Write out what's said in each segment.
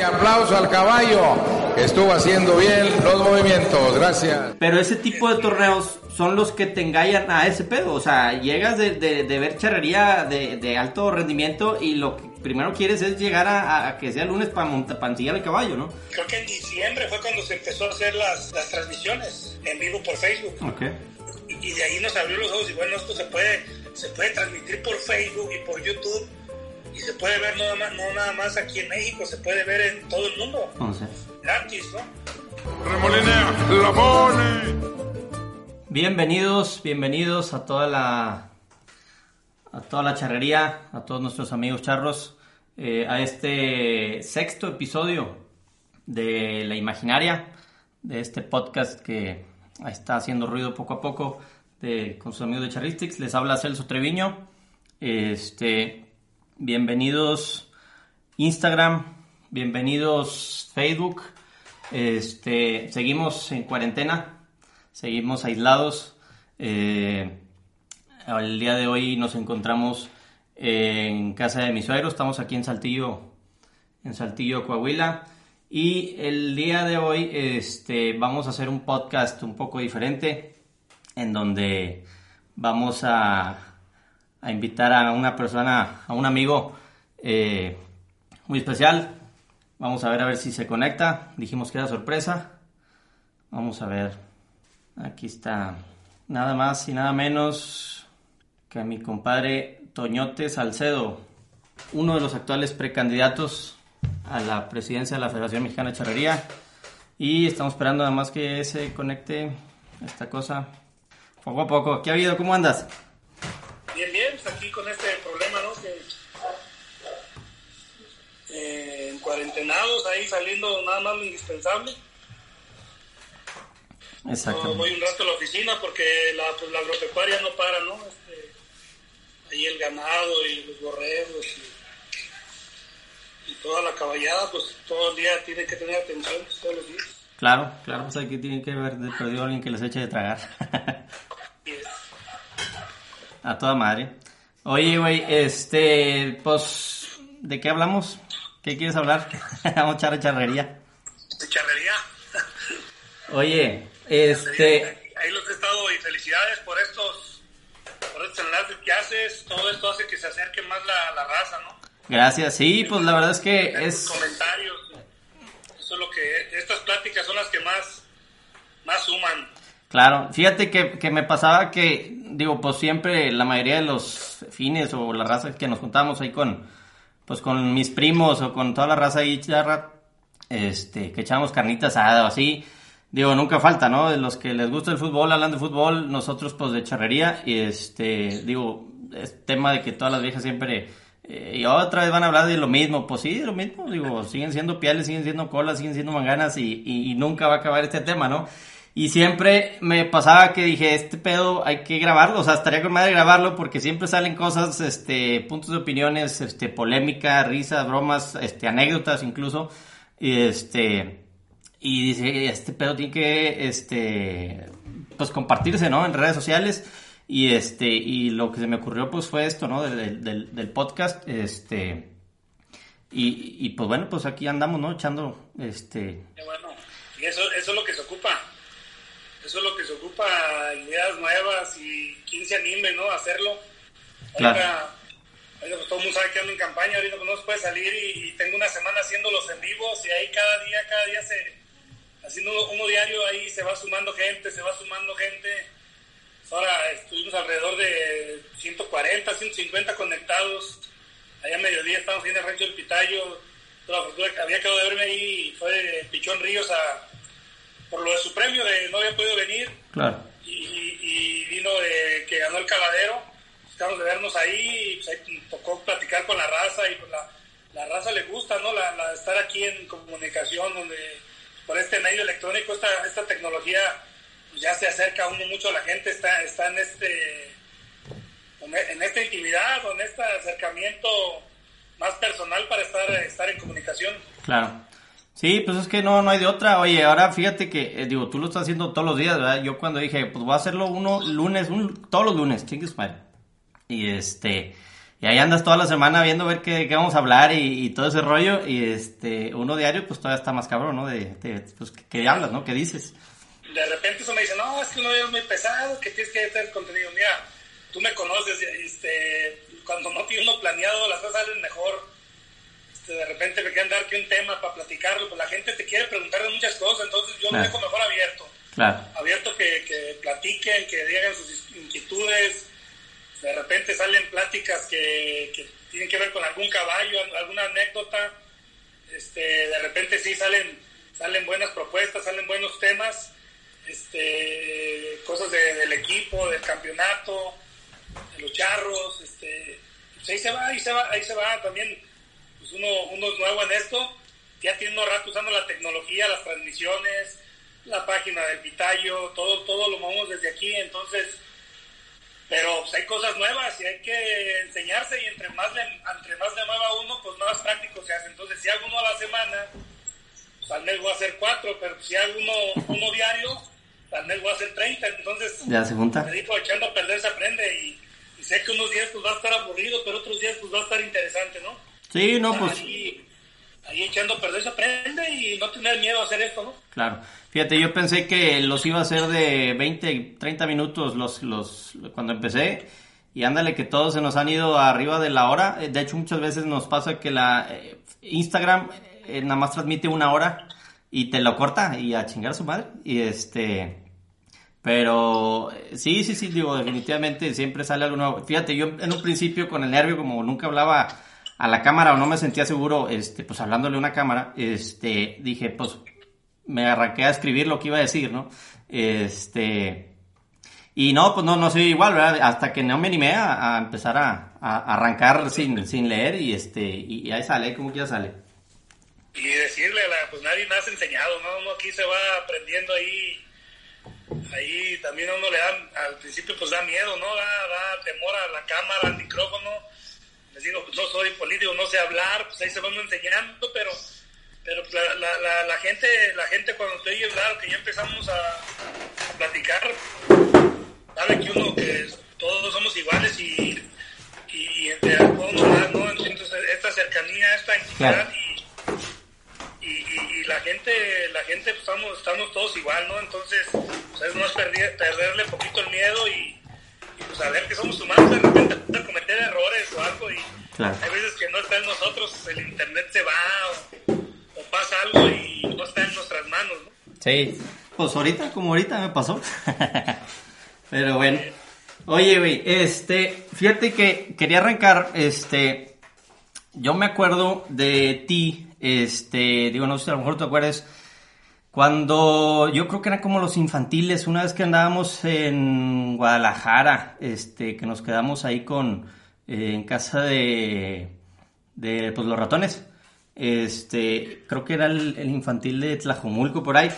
Fuerte aplauso al caballo que estuvo haciendo bien los movimientos. Gracias. Pero ese tipo de torneos son los que te engañan a ese pedo. O sea, llegas de, de, ver charrería de, de, alto rendimiento y lo que primero quieres es llegar a, que sea lunes para para ensillar el caballo, ¿no? Creo que en diciembre fue cuando se empezó a hacer las, las transmisiones en vivo por Facebook. Okay. Y, de ahí nos abrió los ojos y bueno, esto se puede, se puede transmitir por Facebook y por YouTube y se puede ver no, no nada más aquí en México, se puede ver en todo el mundo. Gratis, ¿no? Remolinea, la pone. Bienvenidos, bienvenidos a toda la a toda la charrería, a todos nuestros amigos charros, eh, a este sexto episodio de La Imaginaria, de este podcast que está haciendo ruido poco a poco de, con sus amigos de Charristics. Les habla Celso Treviño. Este, bienvenidos Instagram, bienvenidos Facebook. Este, seguimos en cuarentena, seguimos aislados. Eh, el día de hoy nos encontramos en casa de mi suegro, estamos aquí en Saltillo, en Saltillo, Coahuila. Y el día de hoy este, vamos a hacer un podcast un poco diferente, en donde vamos a, a invitar a una persona, a un amigo eh, muy especial. Vamos a ver a ver si se conecta. Dijimos que era sorpresa. Vamos a ver. Aquí está. Nada más y nada menos que mi compadre Toñote Salcedo, uno de los actuales precandidatos a la presidencia de la Federación Mexicana de Charrería. Y estamos esperando nada más que se conecte esta cosa poco a poco. ¿Qué ha habido? ¿Cómo andas? Aquí con este problema, ¿no? Que, eh, en cuarentenados, ahí saliendo nada más lo indispensable. Exacto. voy un rato a la oficina porque la, pues, la agropecuaria no para, ¿no? Este, ahí el ganado y los borregos y y toda la caballada, pues todo el día tiene que tener atención, pues, todos los días. Claro, claro, pues aquí tiene que haber perdido alguien que les eche de tragar. A toda madre. Oye, güey, este, pues, ¿de qué hablamos? ¿Qué quieres hablar? Vamos a echar charrería. De charrería. Oye, este... Ahí los he estado y felicidades por estos, por estos enlaces que haces. Todo esto hace que se acerque más la, la raza, ¿no? Gracias, sí, pues la verdad es que es... Comentarios, eso es lo que... Estas pláticas son las que más, más suman. Claro, fíjate que, que, me pasaba que, digo, pues siempre la mayoría de los fines o la raza que nos juntamos ahí con, pues con mis primos o con toda la raza ahí charra, este, que echamos carnitas asada o así, digo, nunca falta, ¿no? De los que les gusta el fútbol, hablan de fútbol, nosotros pues de charrería, y este, digo, es tema de que todas las viejas siempre eh, y otra vez van a hablar de lo mismo. Pues sí, de lo mismo. Digo, siguen siendo pieles, siguen siendo colas, siguen siendo manganas y, y, nunca va a acabar este tema, ¿no? Y siempre me pasaba que dije, este pedo hay que grabarlo, o sea, estaría con madre grabarlo porque siempre salen cosas, este, puntos de opiniones, este, polémica, risas, bromas, este, anécdotas incluso, y este, y dice, este pedo tiene que, este, pues compartirse, ¿no? En redes sociales. Y este, y lo que se me ocurrió pues fue esto, ¿no? Del, del, podcast, este, y, y, pues bueno, pues aquí andamos, ¿no? Echando, este... Qué bueno, y eso, eso es lo que se ocupa, eso es lo que se ocupa, ideas nuevas y quien se anime, ¿no? A hacerlo. Ahorita, pues todo el mundo sabe que ando en campaña, ahorita pues, no se puede salir y, tengo una semana haciéndolos en vivos y ahí cada día, cada día se, haciendo uno diario ahí se va sumando gente, se va sumando gente Ahora estuvimos alrededor de 140, 150 conectados. Allá a mediodía estábamos en el rancho del Pitayo. Toda la fortuna que había quedado de verme ahí fue Pichón Ríos a, por lo de su premio, de no había podido venir. Claro. Y, vino de que ganó el caladero. Estamos de vernos ahí, y pues, tocó platicar con la raza y pues la, la raza le gusta, ¿no? La, estar aquí en comunicación, donde por este medio electrónico, esta, esta tecnología ya se acerca uno mucho a la gente, está, está en este en esta intimidad o en este acercamiento más personal para estar, estar en comunicación. Claro. Sí, pues es que no, no hay de otra. Oye, ahora fíjate que, eh, digo, tú lo estás haciendo todos los días, ¿verdad? Yo cuando dije, pues voy a hacerlo uno lunes, un, todos los lunes, chingues Y este, y ahí andas toda la semana viendo ver qué, qué vamos a hablar y, todo ese rollo. Y este, uno diario, pues todavía está más cabrón, ¿no? De, pues, ¿qué, hablas, no? ¿Qué dices? De repente eso me dice, no, es que uno es muy pesado, que tienes que hacer contenido. Mira, tú me conoces, este, cuando no tiene uno planeado, las cosas salen mejor. Este, de repente me quieren dar que un tema para platicarlo, pues la gente te quiere preguntar de muchas cosas, entonces yo lo dejo mejor abierto. Claro. Abierto que, que platiquen, que digan sus inquietudes de repente salen pláticas que, tienen que ver con algún caballo, alguna anécdota, este, de repente sí salen, salen buenas propuestas, salen buenos temas, este, cosas del equipo, del campeonato, de los charros, este, pues ahí se va, ahí se va, ahí se va también, pues uno, uno es nuevo en esto, ya tiene unos rato usando la tecnología, las transmisiones, la página del Pitayo, todo, todo lo movemos desde aquí, entonces pero pues, hay cosas nuevas y hay que enseñarse y entre más de, entre más de nueva uno, pues más práctico se hace. Entonces, si hago uno a la semana, pues al mes voy a hacer cuatro, pero si hago uno, uno diario, al mes voy a hacer treinta. Entonces, ya se junta. Me digo, echando a perder se aprende y, sé que unos días pues va a estar aburrido, pero otros días pues va a estar interesante, ¿no? Sí, no, pues ahí echando a perder se aprende y no tener miedo a hacer esto, ¿no? Claro. Fíjate, yo pensé que los iba a hacer de 20, 30 minutos los, los, cuando empecé. Y ándale que todos se nos han ido arriba de la hora. De hecho, muchas veces nos pasa que la eh, Instagram eh, nada más transmite una hora y te lo corta y a chingar a su madre. Y este... Pero eh, sí, sí, sí, digo, definitivamente siempre sale algo nuevo. Fíjate, yo en un principio con el nervio, como nunca hablaba a la cámara o no me sentía seguro, este, pues hablándole a una cámara, este, dije, pues me arranqué a escribir lo que iba a decir, ¿no? Este, y no, pues no, no soy igual, ¿verdad? Hasta que no me animé a, empezar a, arrancar sin, sin leer y este, y, ahí sale, como que ya sale. Y decirle, pues nadie has enseñado, ¿no? Uno aquí se va aprendiendo ahí, ahí también a uno le da, al principio pues da miedo, ¿no? Da, da temor a la cámara, al micrófono, digo, no soy político, no sé hablar, pues ahí se van enseñando, pero pero la, la, la, gente la gente cuando te oye hablar que ya empezamos a, platicar sabe que uno Pues ahorita como ahorita me pasó. Pero bueno. Oye, güey, este, fíjate que quería arrancar, este, yo me acuerdo de ti, este, digo, no sé si a lo mejor te acuerdas, cuando yo creo que era como los infantiles, una vez que andábamos en Guadalajara, este, que nos quedamos ahí con, eh, en casa de, de, pues los ratones, este, creo que era el, infantil de Tlajomulco por ahí.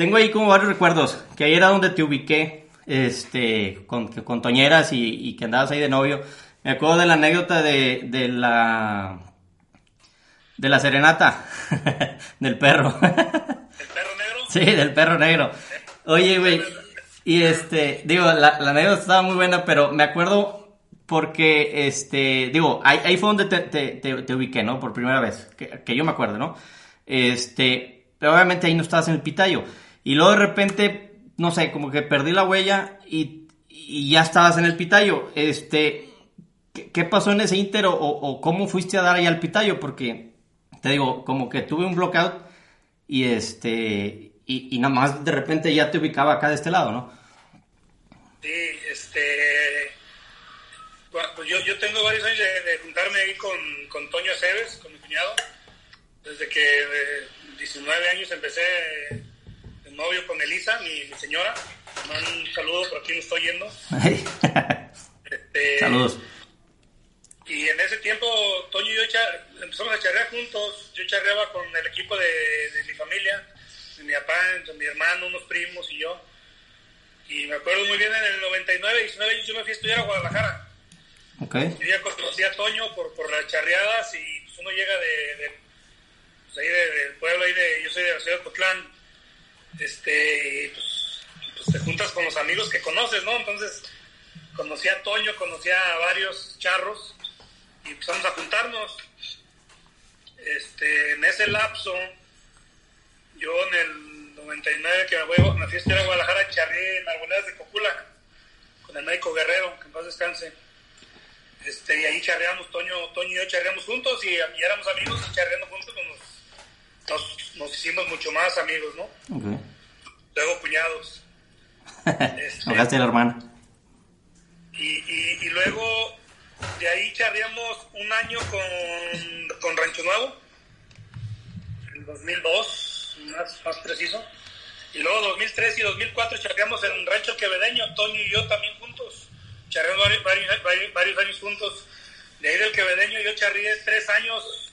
Tengo ahí como varios recuerdos, que ahí era donde te ubiqué, este, con, con Toñeras y, que andabas ahí de novio. Me acuerdo de la anécdota de, de la, de la serenata, del perro. ¿El perro negro? Sí, del perro negro. Oye, güey, y este, digo, la, la anécdota estaba muy buena, pero me acuerdo porque, este, digo, ahí, fue donde te, ubiqué, ¿no? Por primera vez, que, yo me acuerdo, ¿no? Este, pero obviamente ahí no estabas en el pitayo. Y luego de repente, no sé, como que perdí la huella y, ya estabas en el pitayo. Este, ¿qué, pasó en ese inter o, cómo fuiste a dar ahí al pitayo? Porque, te digo, como que tuve un blockout y este, y, y nada más de repente ya te ubicaba acá de este lado, ¿no? Sí, este pues yo, yo tengo varios años de, juntarme ahí con, con Toño Aceves, con mi cuñado. Desde que de 19 años empecé novio con Elisa, mi, señora. Un saludo por aquí me estoy yendo. este, Saludos. Y en ese tiempo Toño y yo empezamos a charrear juntos. Yo charreaba con el equipo de, de mi familia, de mi papá, de mi hermano, unos primos y yo. Y me acuerdo muy bien en el 99, 19 años yo me fui a estudiar a Guadalajara Okay. Yo ya conocí a Toño por, por las charreadas y pues, uno llega de, de pues, ahí del pueblo, ahí de, yo soy de la ciudad de Cotlán, este, pues, pues, te juntas con los amigos que conoces, ¿no? Entonces conocí a Toño, conocí a varios charros empezamos a juntarnos. Este, en ese lapso, yo en el 99 que me, voy, me fui a estudiar Guadalajara, charré en Arboledas de Cocula con el médico Guerrero, que en paz descanse. Este, y ahí charreamos, Toño, Toño y yo charreamos juntos y, éramos amigos y charreando juntos nos, nos, hicimos mucho más amigos, ¿no? Luego cuñados. este, la hermana. Y, y, y, luego de ahí charreamos un año con, con Rancho Nuevo, en 2002, más, más preciso. Y luego 2003 y 2004 charreamos en Rancho Quevedeño, Toño y yo también juntos. Charreamos varios, varios, años juntos. De ahí del Quevedeño yo charrié tres años.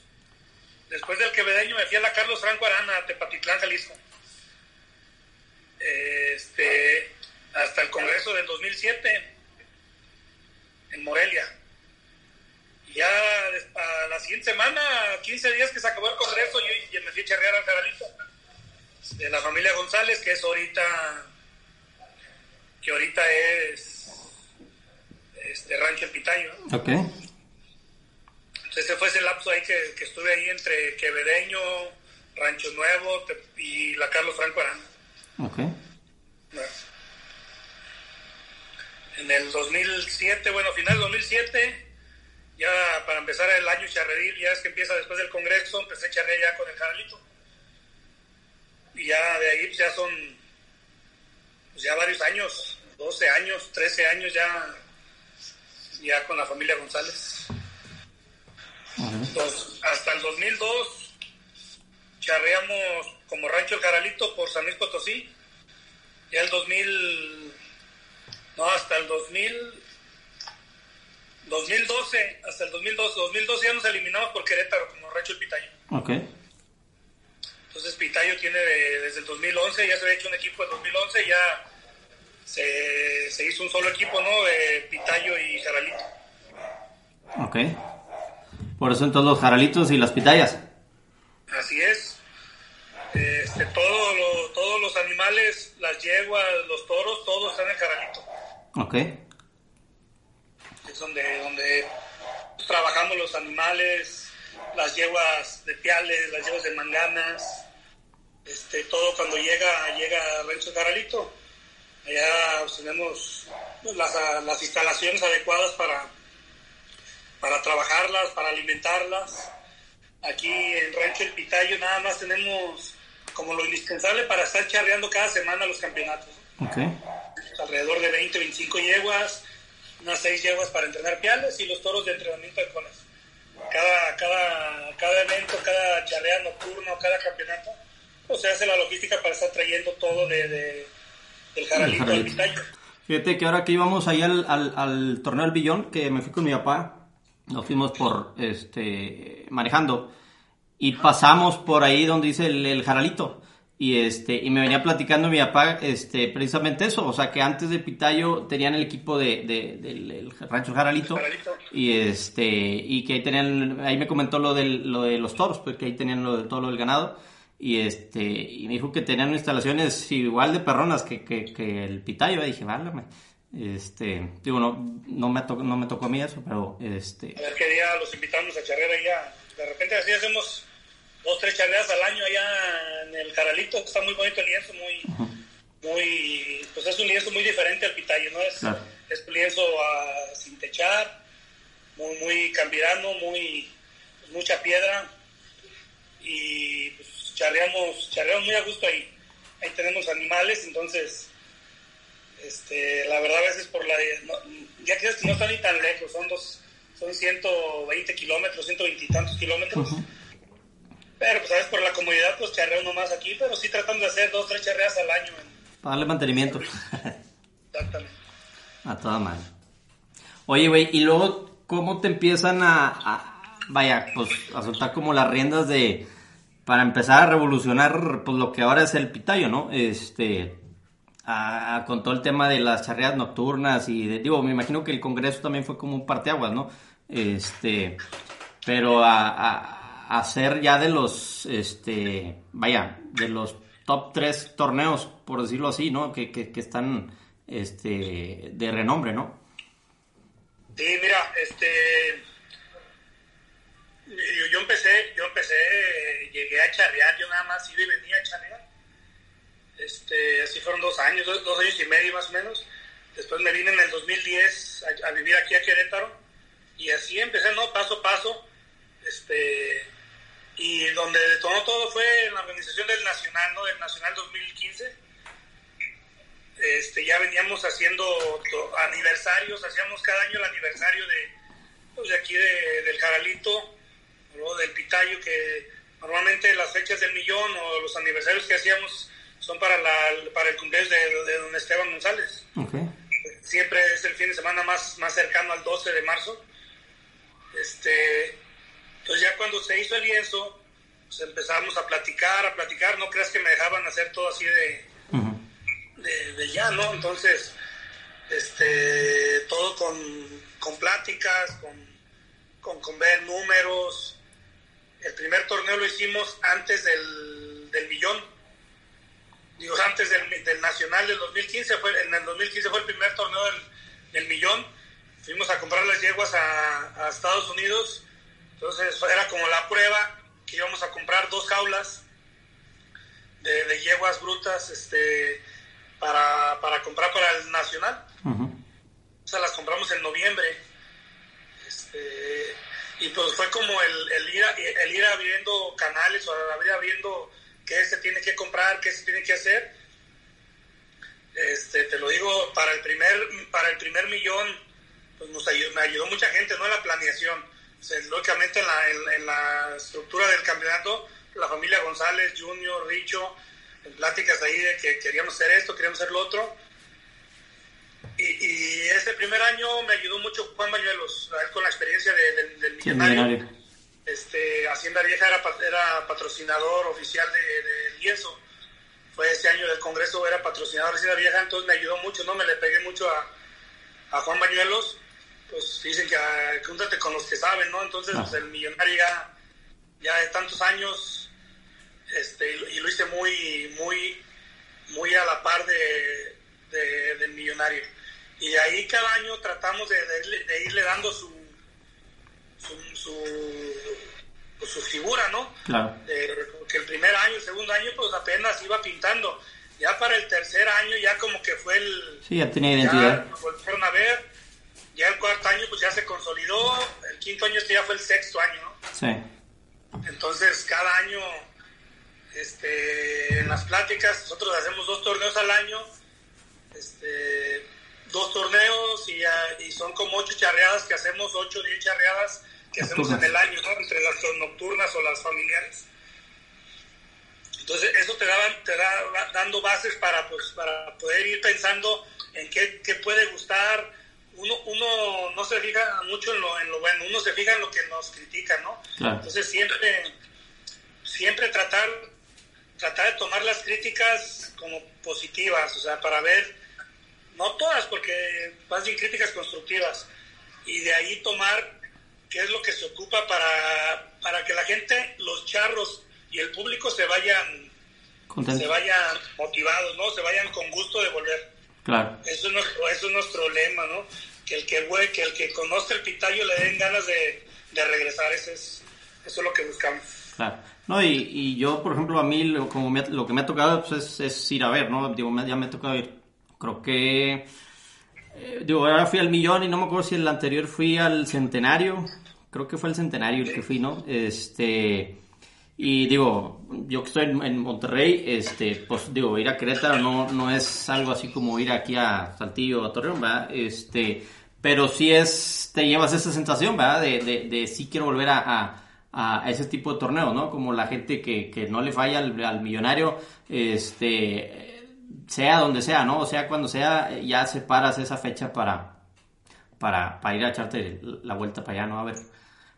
Después del Quevedeño me fui a la Carlos Franco Arana, Tepatitlán, Jalisco. Este, hasta el Congreso del 2007 en Morelia. Y ya a la siguiente semana, 15 días que se acabó el Congreso, yo, me fui a charrear al Jaralito de la familia González, que es ahorita, que ahorita es este Rancho Pitayo. Ok. Entonces ese fue ese lapso ahí que, que estuve ahí entre Quevedeño, Rancho Nuevo y la Carlos Franco Arana. Ok. En el 2007, bueno, final del 2007, ya para empezar el año charredil, ya es que empieza después del Congreso, empecé a charrear ya con el Jarlito y ya de ahí pues, ya son pues, ya varios años, 12 años, 13 años ya, ya con la familia González. Hasta el 2002 charreamos como Rancho El Caralito por San Luis Potosí. Ya el 2000, no, hasta el 2000, 2012, hasta el 2012, 2012 ya nos eliminamos por Querétaro como Rancho El Pitayo. Okay. Entonces Pitayo tiene desde el 2011, ya se había hecho un equipo en 2011, ya se, se, hizo un solo equipo, ¿no? De Pitayo y Jaralito. Ok. Por eso entonces los Jaralitos y las Pitayas. Así es. Este, todo todos los animales, las yeguas, los toros, todos están en Jaralito. Ok. Es donde, donde trabajamos los animales, las yeguas de piales, las yeguas de manganas, este, todo cuando llega, llega Renzo Caralito, allá tenemos las, instalaciones adecuadas para, para trabajarlas, para alimentarlas. Aquí en Rancho El Pitayo nada más tenemos como lo indispensable para estar charreando cada semana los campeonatos. Alrededor de 20, 25 yeguas, unas 6 yeguas para entrenar piales y los toros de entrenamiento de colas. Cada, cada, cada evento, cada charrea nocturno, cada campeonato o se hace la logística para estar trayendo todo de, del jaralito al pitayo. Fíjate que ahora que íbamos ahí al, al, torneo del billón, que me fui con mi papá, nos fuimos por este manejando y pasamos por ahí donde dice el, jaralito. Y este y me venía platicando mi papá este precisamente eso. O sea que antes de Pitayo tenían el equipo de, del rancho Jaralito, y este y que ahí tenían ahí me comentó lo del lo de los toros porque ahí tenían lo de todo lo del ganado. Y este y me dijo que tenían instalaciones igual de perronas que, que, el Pitayo. Y dije, válame. Este, digo, no, no, me tocó, no me tocó a mí eso, pero este... A ver qué día los invitamos a charrear allá. De repente así hacemos dos, tres charreas al año allá en el Caralito. Está muy bonito el lienzo, muy... muy pues es un lienzo muy diferente al Pitayo, ¿no? Es, es un lienzo a, sin techar, muy, muy cambirano, muy... mucha piedra y pues, charreamos, charreamos muy a gusto ahí. Ahí tenemos animales, entonces, este, la verdad a veces por la... ya que no están ni tan lejos, son dos, son 120 kilómetros, 120 y tantos kilómetros. Pero pues a veces por la comodidad pues charreo uno más aquí, pero sí tratando de hacer dos, tres charreas al año. Para darle mantenimiento. Exactamente. A toda madre. Oye, güey, y luego, ¿cómo te empiezan a, a, vaya, pues, a soltar como las riendas de, para empezar a revolucionar pues, lo que ahora es el pitayo, ¿no? Este, a, con todo el tema de las charreadas nocturnas y de, digo, me imagino que el Congreso también fue como un parteaguas, ¿no? Este, pero a, a, ser ya de los, este, vaya, de los top 3 torneos, por decirlo así, ¿no? Que, que, están este, de renombre, ¿no? Sí, mira, este, yo, yo empecé, yo empecé, llegué a charrear, yo nada más iba y venía a charrear este, así fueron dos años, dos, años y medio más o menos. Después me vine en el 2010 a, vivir aquí a Querétaro y así empecé, ¿no? Paso a paso. Este, y donde detonó todo fue en la organización del Nacional, ¿no? Del Nacional 2015. Este, ya veníamos haciendo aniversarios, hacíamos cada año el aniversario de, pues, de aquí de, del Jaralito, del Pitayo, que normalmente las fechas del millón o los aniversarios que hacíamos son para, la, para el cumpleaños de, don Esteban González. Siempre es el fin de semana más, más cercano al 12 de marzo. Este, entonces ya cuando se hizo el lienzo, pues empezamos a platicar, a platicar, no creas que me dejaban hacer todo así de, de, ya, ¿no? Entonces, este, todo con, con pláticas, con, con, con ver números, el primer torneo lo hicimos antes del, del millón. Digo, antes del, del, Nacional del 2015. Fue, en el 2015 fue el primer torneo del, del millón. Fuimos a comprar las yeguas a, a, Estados Unidos. Entonces era como la prueba que íbamos a comprar dos jaulas de, de yeguas brutas este, para, para, comprar para el Nacional. O sea, las compramos en noviembre. Este, y pues fue como el, el, ir, el ir abriendo canales o ir abriendo qué se tiene que comprar, qué se tiene que hacer. Este, te lo digo, para el primer, para el primer millón, pues nos ayudó, me ayudó mucha gente, ¿no? En la planeación. lógicamente en la, en, la estructura del campeonato, la familia González, Junior, Richo, en pláticas ahí de que queríamos hacer esto, queríamos hacer lo otro y, y, ese primer año me ayudó mucho Juan Bañuelos, con la experiencia del millonario. Este, Hacienda Vieja era, era patrocinador oficial del de lienzo. Fue ese año del Congreso, era patrocinador de Hacienda Vieja, entonces me ayudó mucho, ¿no? Me le pegué mucho a, a Juan Bañuelos. Pues dicen que uh, júntate con los que saben, ¿no? Entonces, pues, el millonario ya, ya de tantos años, este, y, lo hice muy, muy, muy a la par de, de, del millonario y de ahí cada año tratamos de, de, irle dando su su, su, pues, su figura, ¿no? Claro. porque el primer año, el segundo año, pues apenas iba pintando. Ya para el tercer año, ya como que fue el. Sí, ya tenía identidad. Ya volvieron a ver. Ya el cuarto año, pues ya se consolidó. El quinto año, este ya fue el sexto año, ¿no? Sí. Entonces, cada año, este, en las pláticas, nosotros hacemos dos torneos al año. Este dos torneos y, y, son como ocho charreadas que hacemos, ocho o diez charreadas que hacemos en el año, ¿no? Entre las nocturnas o las familiares. Entonces eso te, da, te da dando bases para, pues, para poder ir pensando en qué, qué puede gustar. Uno, uno no se fija mucho en lo, en lo bueno, uno se fija en lo que nos critica, ¿no? Entonces siempre, siempre tratar, tratar de tomar las críticas como positivas, o sea, para ver no todas, porque más bien críticas constructivas, y de ahí tomar qué es lo que se ocupa para, para que la gente, los charros y el público se vayan, se vayan motivados, ¿no? Se vayan con gusto de volver. Claro. Eso es nuestro, eso es nuestro lema, ¿no? Que el que, que el que conozca el pitayo le den ganas de, regresar, eso es, eso es lo que buscamos. Claro. No, y, y yo, por ejemplo, a mí lo, como lo que me ha tocado pues, es, es, ir a ver, ¿no? Digo, ya me ha tocado ir Creo que. Eh, digo, ahora fui al millón y no me acuerdo si el anterior fui al centenario. Creo que fue el centenario el que fui, ¿no? Este. Y digo, yo que estoy en, Monterrey, este, pues digo, ir a Querétaro no, no es algo así como ir aquí a Saltillo o a Torreón, ¿verdad? Este, pero sí es, te llevas esa sensación, ¿verdad? De, de, de sí quiero volver a, a, ese tipo de torneo, ¿no? Como la gente que, que no le falla al, al millonario, este, sea donde sea, ¿no? O sea, cuando sea, ya separas esa fecha para, para, para ir a echarte la vuelta para allá, ¿no? A ver,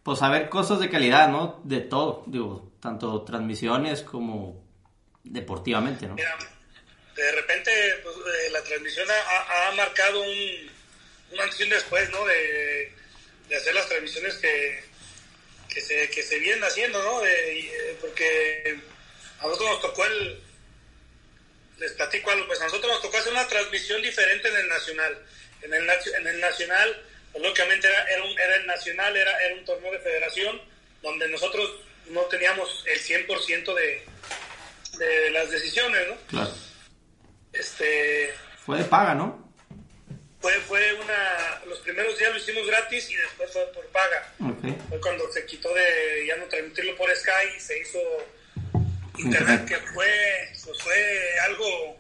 pues a ver cosas de calidad, ¿no? De todo, digo, tanto transmisiones como deportivamente, ¿no? Mira, de repente pues, eh, la transmisión ha, marcado un, un antes y un después, ¿no? De, de hacer las transmisiones que, que, se, que se vienen haciendo, ¿no? Eh, porque a nosotros nos tocó el les platico algo, pues a nosotros nos tocó hacer una transmisión diferente en el Nacional. En el, en el Nacional, pues, lógicamente era, era, un, era el Nacional, era, era un torneo de federación, donde nosotros no teníamos el 100% de, de las decisiones, ¿no? Claro. Este, Fue de paga, ¿no? fue, fue una, los primeros días lo hicimos gratis y después fue por paga. Fue cuando se quitó de ya no transmitirlo por Sky y se hizo internet, que fue, pues fue algo,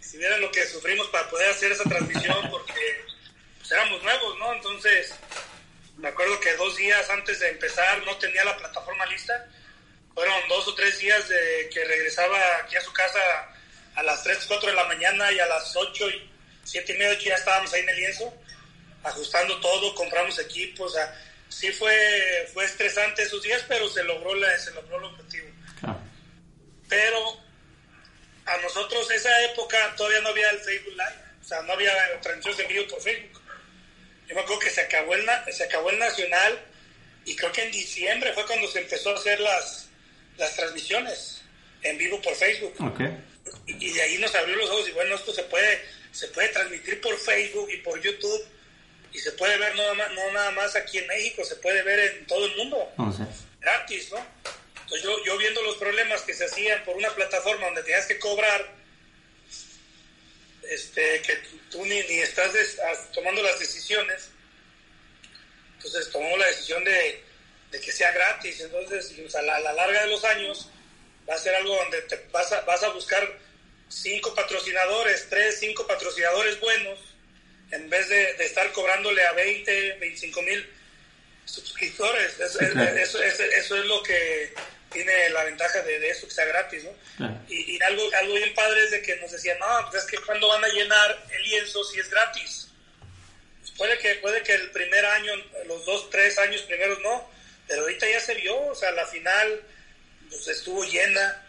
si vieran lo que sufrimos para poder hacer esa transmisión, porque éramos nuevos, ¿no? Entonces, me acuerdo que dos días antes de empezar no tenía la plataforma lista. Fueron dos o tres días de que regresaba aquí a su casa a las 3, 4 de la mañana y a las 8 y 7 y media ocho ya estábamos ahí en el lienzo, ajustando todo, compramos equipos. O sí fue, fue estresante esos días, pero se logró, la, se logró el objetivo. Pero a nosotros esa época todavía no había el Facebook Live, o sea, no había transmisiones en vivo por Facebook. Yo me acuerdo que se acabó el, se acabó el Nacional y creo que en diciembre fue cuando se empezó a hacer las, las transmisiones en vivo por Facebook. Ok. Y, y de ahí nos abrió los ojos y bueno, esto se puede, se puede transmitir por Facebook y por YouTube y se puede ver no nada, más, no nada más aquí en México, se puede ver en todo el mundo Entonces, gratis, ¿no? Entonces yo, yo viendo los problemas que se hacían por una plataforma donde tenías que cobrar, este, que tú ni, ni estás des- as- tomando las decisiones, entonces tomamos la decisión de, de que sea gratis, entonces dijimos, a la, a la larga de los años va a ser algo donde te vas a, vas a buscar cinco patrocinadores, tres, cinco patrocinadores buenos, en vez de, de estar cobrándole a 20, 25 mil suscriptores. Eso, Sí, claro. eso, eso- eso es lo que tiene la ventaja de, de eso, que sea gratis, ¿no? Claro. Y, y algo, algo bien padre es de que nos decían, no, pues es que cuando van a llenar el lienzo si es gratis. Pues puede que, puede que el primer año, los dos, tres años primeros no, pero ahorita ya se vio, o sea, la final pues, estuvo llena.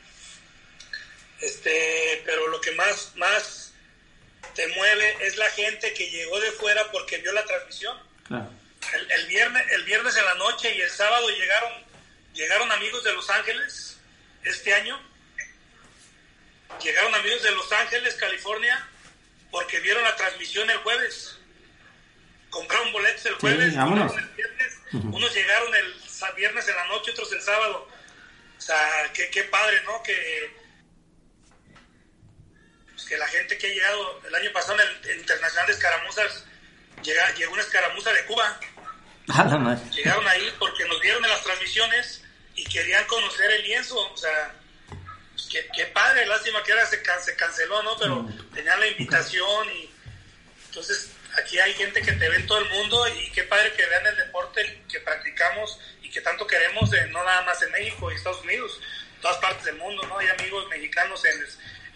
Este, pero lo que más, más te mueve es la gente que llegó de fuera porque vio la transmisión. claro. El, el viernes, el viernes en la noche y el sábado llegaron, llegaron amigos de Los Ángeles este año. Llegaron amigos de Los Ángeles, California, porque vieron la transmisión el jueves. Compraron boletos el jueves, vámonos. compraron el viernes. Unos llegaron el viernes en la noche, otros el sábado. O sea, qué, qué padre, ¿no? Que, pues, que la gente que ha llegado el año pasado en el, el Internacional de Escaramuzas, llega- llegó una escaramuza de Cuba. A la madre. Llegaron ahí porque nos vieron en las transmisiones y querían conocer el lienzo. O sea, pues, qué, qué padre, lástima que ahora se, can- se canceló, ¿no? Pero tenían la invitación y entonces aquí hay gente que te ve en todo el mundo y qué padre que vean el deporte que practicamos y que tanto queremos, no nada más en México y Estados Unidos, en todas partes del mundo, ¿no? Hay amigos mexicanos en,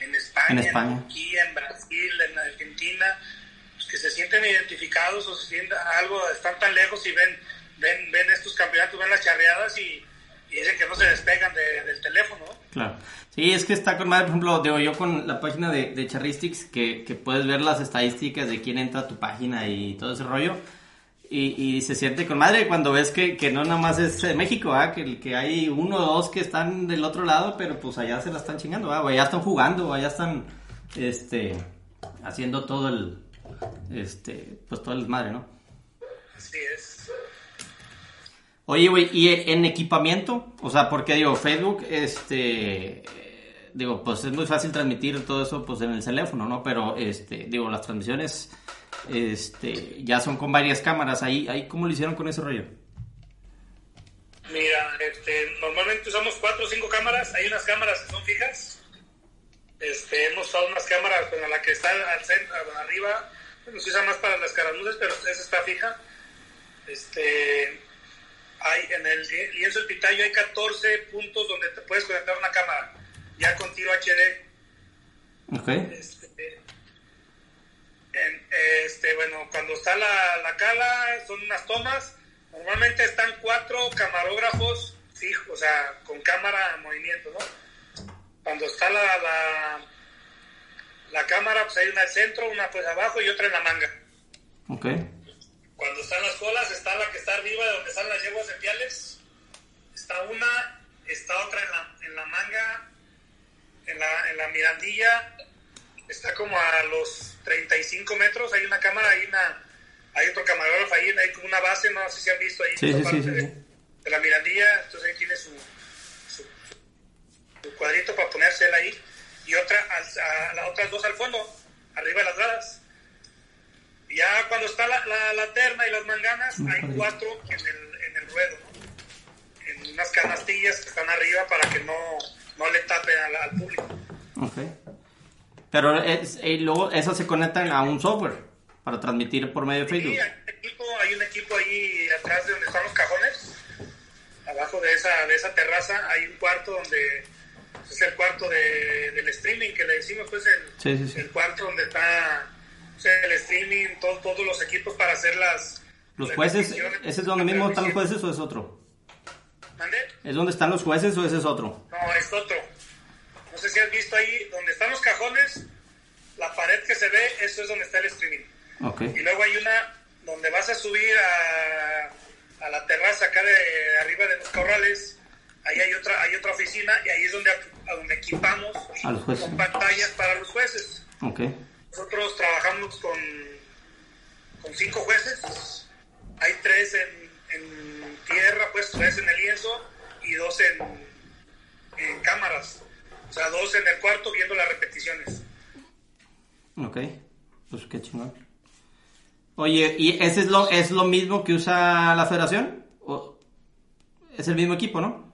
en España, En en, España. Turquía, en Brasil, en Argentina, que se sienten identificados o se sienten algo, están tan lejos y ven, ven, ven estos campeonatos, ven las charreadas y, y dicen que no se despegan de- del teléfono, ¿no? Claro. Sí, es que está con madre, por ejemplo, digo yo con la página de, de Charristics, que, que puedes ver las estadísticas de quién entra a tu página y todo ese rollo. Y, y se siente con madre cuando ves que, que no nada más es eh, México, ¿ah? que, que hay uno o dos que están del otro lado, pero pues allá se la están chingando, ¿ah? o allá están jugando, o allá están este, haciendo todo el, este, pues todo el desmadre, ¿no? Así es. Oye, güey, ¿y en equipamiento? O sea, porque digo, Facebook, este, digo, pues es muy fácil transmitir todo eso, pues en el teléfono, ¿no? Pero, este, digo, las transmisiones, este, ya son con varias cámaras. Ahí, ahí, ¿cómo lo hicieron con ese rollo? Mira, este, normalmente usamos cuatro o cinco cámaras. Hay unas cámaras que son fijas. Este, hemos usado unas cámaras, bueno, la que está al centro, arriba, bueno, se usa más para las caramuzas, pero esa está fija. Este, hay en el li- lienzo del pitayo hay 14 puntos donde te puedes conectar una cámara, ya con tiro HD. Ok. Este, en- este, bueno, cuando está la, la cala, son unas tomas. Normalmente están cuatro camarógrafos fijos, o sea, con cámara en movimiento, ¿no? Cuando está la, la, la cámara, pues hay una al centro, una pues abajo y otra en la manga. Ok. Cuando están las colas, está la que está arriba de donde están las yeguas de piales. Está una, está otra en la, en la manga, en la, en la mirandilla. Está como a los 35 metros. Hay una cámara, hay una, hay otro camarógrafo ahí, hay como una base, no sé si han visto ahí. Sí, sí, parte sí, de, de la mirandilla. Entonces ahí tiene su, su cuadrito para ponérsela ahí. y otra a las otras dos al fondo, arriba de las gradas. Ya cuando está la, la, terna y las manganas, hay cuatro en el, en el ruedo, en unas canastillas que están arriba para que no, no le tapen al, público. Ok. Pero es, y luego esas se conectan a un software para transmitir por medio de Facebook. Sí, hay un equipo, hay un equipo ahí atrás de donde están los cajones, abajo de esa, de esa terraza, hay un cuarto donde es el cuarto de, del streaming que le decimos, pues el, el cuarto donde está el streaming, todos los equipos para hacer las... ¿Los jueces? ¿Ese es donde mismo están los jueces o es otro? ¿Mande? ¿Es donde están los jueces o ese es otro? No, es otro. No sé si has visto ahí, donde están los cajones, la pared que se ve, eso es donde está el streaming. Okay. Y luego hay una donde vas a subir a, a la terraza acá de, arriba de los corrales, ahí hay otra, hay otra oficina y ahí es donde, donde equipamos con pantallas para los jueces. Okay. Nosotros trabajamos con, con cinco jueces. Hay tres en, en tierra, pues tres en el lienzo y dos en, en cámaras. O sea, dos en el cuarto viendo las repeticiones. Ok, pues qué chingón. Oye, ¿y ese es lo, es lo mismo que usa la federación? ¿O es el mismo equipo, no?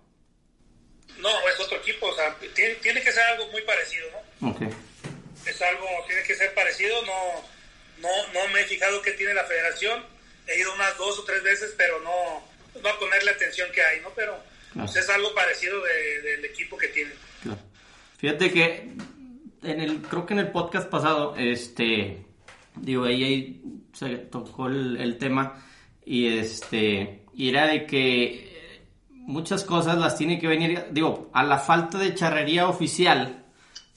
No, es otro sea, tiene, tiene que ser algo muy parecido, ¿no? Ok es algo, tiene que ser parecido, no, no, no me he fijado qué tiene la federación, he ido unas dos o tres veces, pero no, pues, va a ponerle atención que hay, ¿no? Pero pues, es algo parecido del equipo que tiene. Fíjate que en el, creo que en el podcast pasado, este, digo, ahí, se tocó el, tema y este, y era de que muchas cosas las tiene que venir, digo, a la falta de charrería oficial,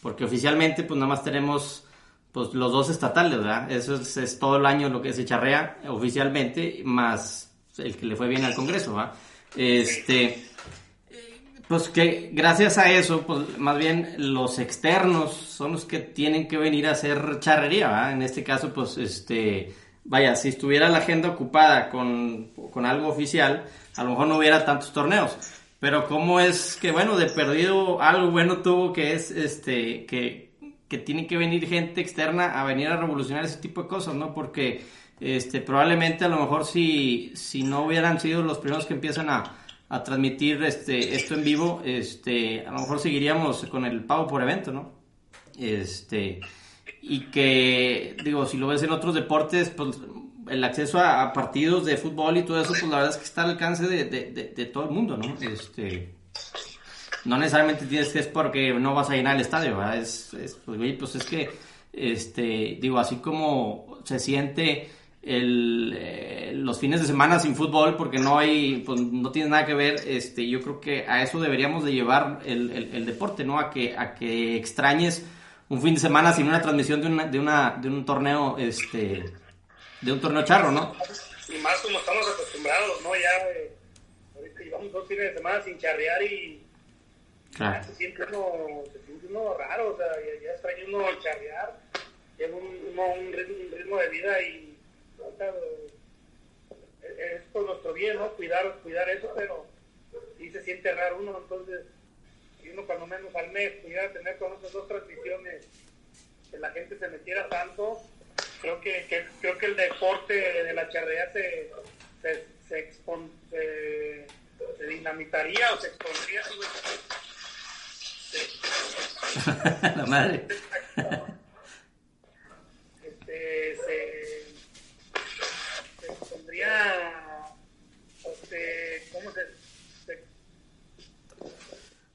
porque oficialmente pues nada más tenemos pues los dos estatales, ¿verdad? Eso es, todo el año lo que se charrea oficialmente, más el que le fue bien al Congreso, ¿verdad? Este, pues que gracias a eso, pues más bien los externos son los que tienen que venir a hacer charrería, ¿verdad? En este caso, pues este, vaya, si estuviera la agenda ocupada con, con algo oficial, a lo mejor no hubiera tantos torneos. Pero cómo es que, bueno, de perdido algo bueno tuvo que es, este, que, que tiene que venir gente externa a venir a revolucionar ese tipo de cosas, ¿no? Porque, este, probablemente a lo mejor si, si no hubieran sido los primeros que empiezan a, a transmitir este, esto en vivo, este, a lo mejor seguiríamos con el pago por evento, ¿no? Este, y que, digo, si lo ves en otros deportes, pues el acceso a, partidos de fútbol y todo eso, pues la verdad es que está al alcance de, de, todo el mundo, ¿no? Este, no necesariamente tienes que es porque no vas a llenar el estadio, ¿verdad? Es, es pues, pues es que, este, digo, así como se siente el, eh, los fines de semana sin fútbol porque no hay, pues no tiene nada que ver, este, yo creo que a eso deberíamos de llevar el, el, deporte, ¿no? A que, a que extrañes un fin de semana sin una transmisión de, una, de, una, de un torneo, este, de un torneo charro, ¿no? Y más como estamos acostumbrados, ¿no? Ya, eh, ahorita llevamos dos fines de semana sin charrear y claro. se, siente uno, se siente uno raro, o sea, ya, ya extraña uno charrear, lleva un, un, ritmo, de vida y o sea, es por nuestro bien, ¿no? Cuidar, cuidar eso, pero sí se siente raro uno, entonces, y uno cuando menos al mes pudiera tener con esas dos transmisiones que la gente se metiera tanto, creo que, que, creo que el deporte de la charrea se, se, se, expon, se, se dinamitaría o se expondría. la madre. Este, se, se expondría, este, ¿cómo se, se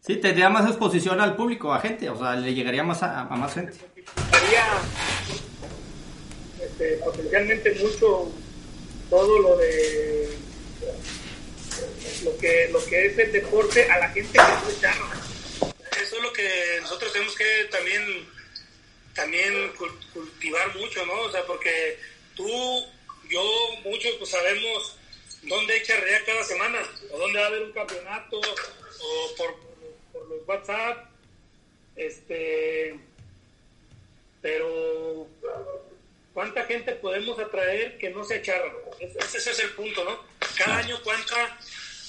Sí, tendría más exposición al público, a gente, o sea, le llegaría más a, a más gente. Sería este, potencialmente mucho todo lo de lo que lo que es el deporte a la gente que no Eso es lo que nosotros tenemos que también también cultivar mucho, ¿no? O sea, porque tú, yo, muchos pues sabemos dónde hay carrera cada semana, o dónde va a haber un campeonato, o por los WhatsApp, este, pero ¿Cuánta gente podemos atraer que no se charra? Ese, es el punto, ¿no? Cada año, ¿cuánta,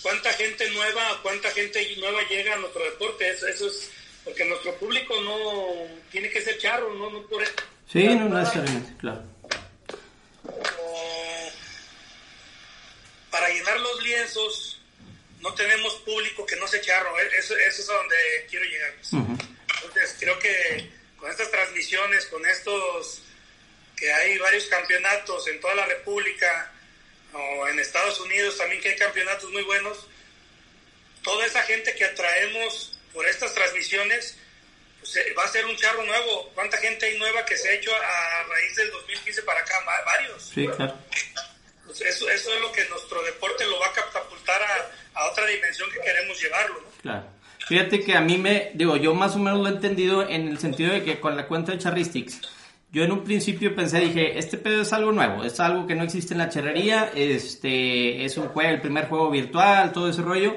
cuánta gente nueva, cuánta gente nueva llega a nuestro deporte? Eso, es porque nuestro público no tiene que ser charro, no, no por Sí, no necesariamente, claro. para llenar los lienzos no tenemos público que no se charro, e-, eso, eso es a donde quiero llegar. Pues. Entonces creo que con estas transmisiones, con estos que hay varios campeonatos en toda la República o en Estados Unidos también que hay campeonatos muy buenos, toda esa gente que atraemos por estas transmisiones pues, eh, va a ser un charro nuevo. ¿Cuánta gente hay nueva que se ha hecho a raíz del 2015 para acá? Varios. Sí, claro. Pues eso, eso es lo que nuestro deporte lo va a catapultar a, a otra dimensión que queremos llevarlo. ¿no? Claro. Fíjate que a mí me, digo, yo más o menos lo he entendido en el sentido de que con la cuenta de Charristics, yo en un principio pensé, dije, este pedo es algo nuevo, es algo que no existe en la charrería, este, es un juego, el primer juego virtual, todo ese rollo.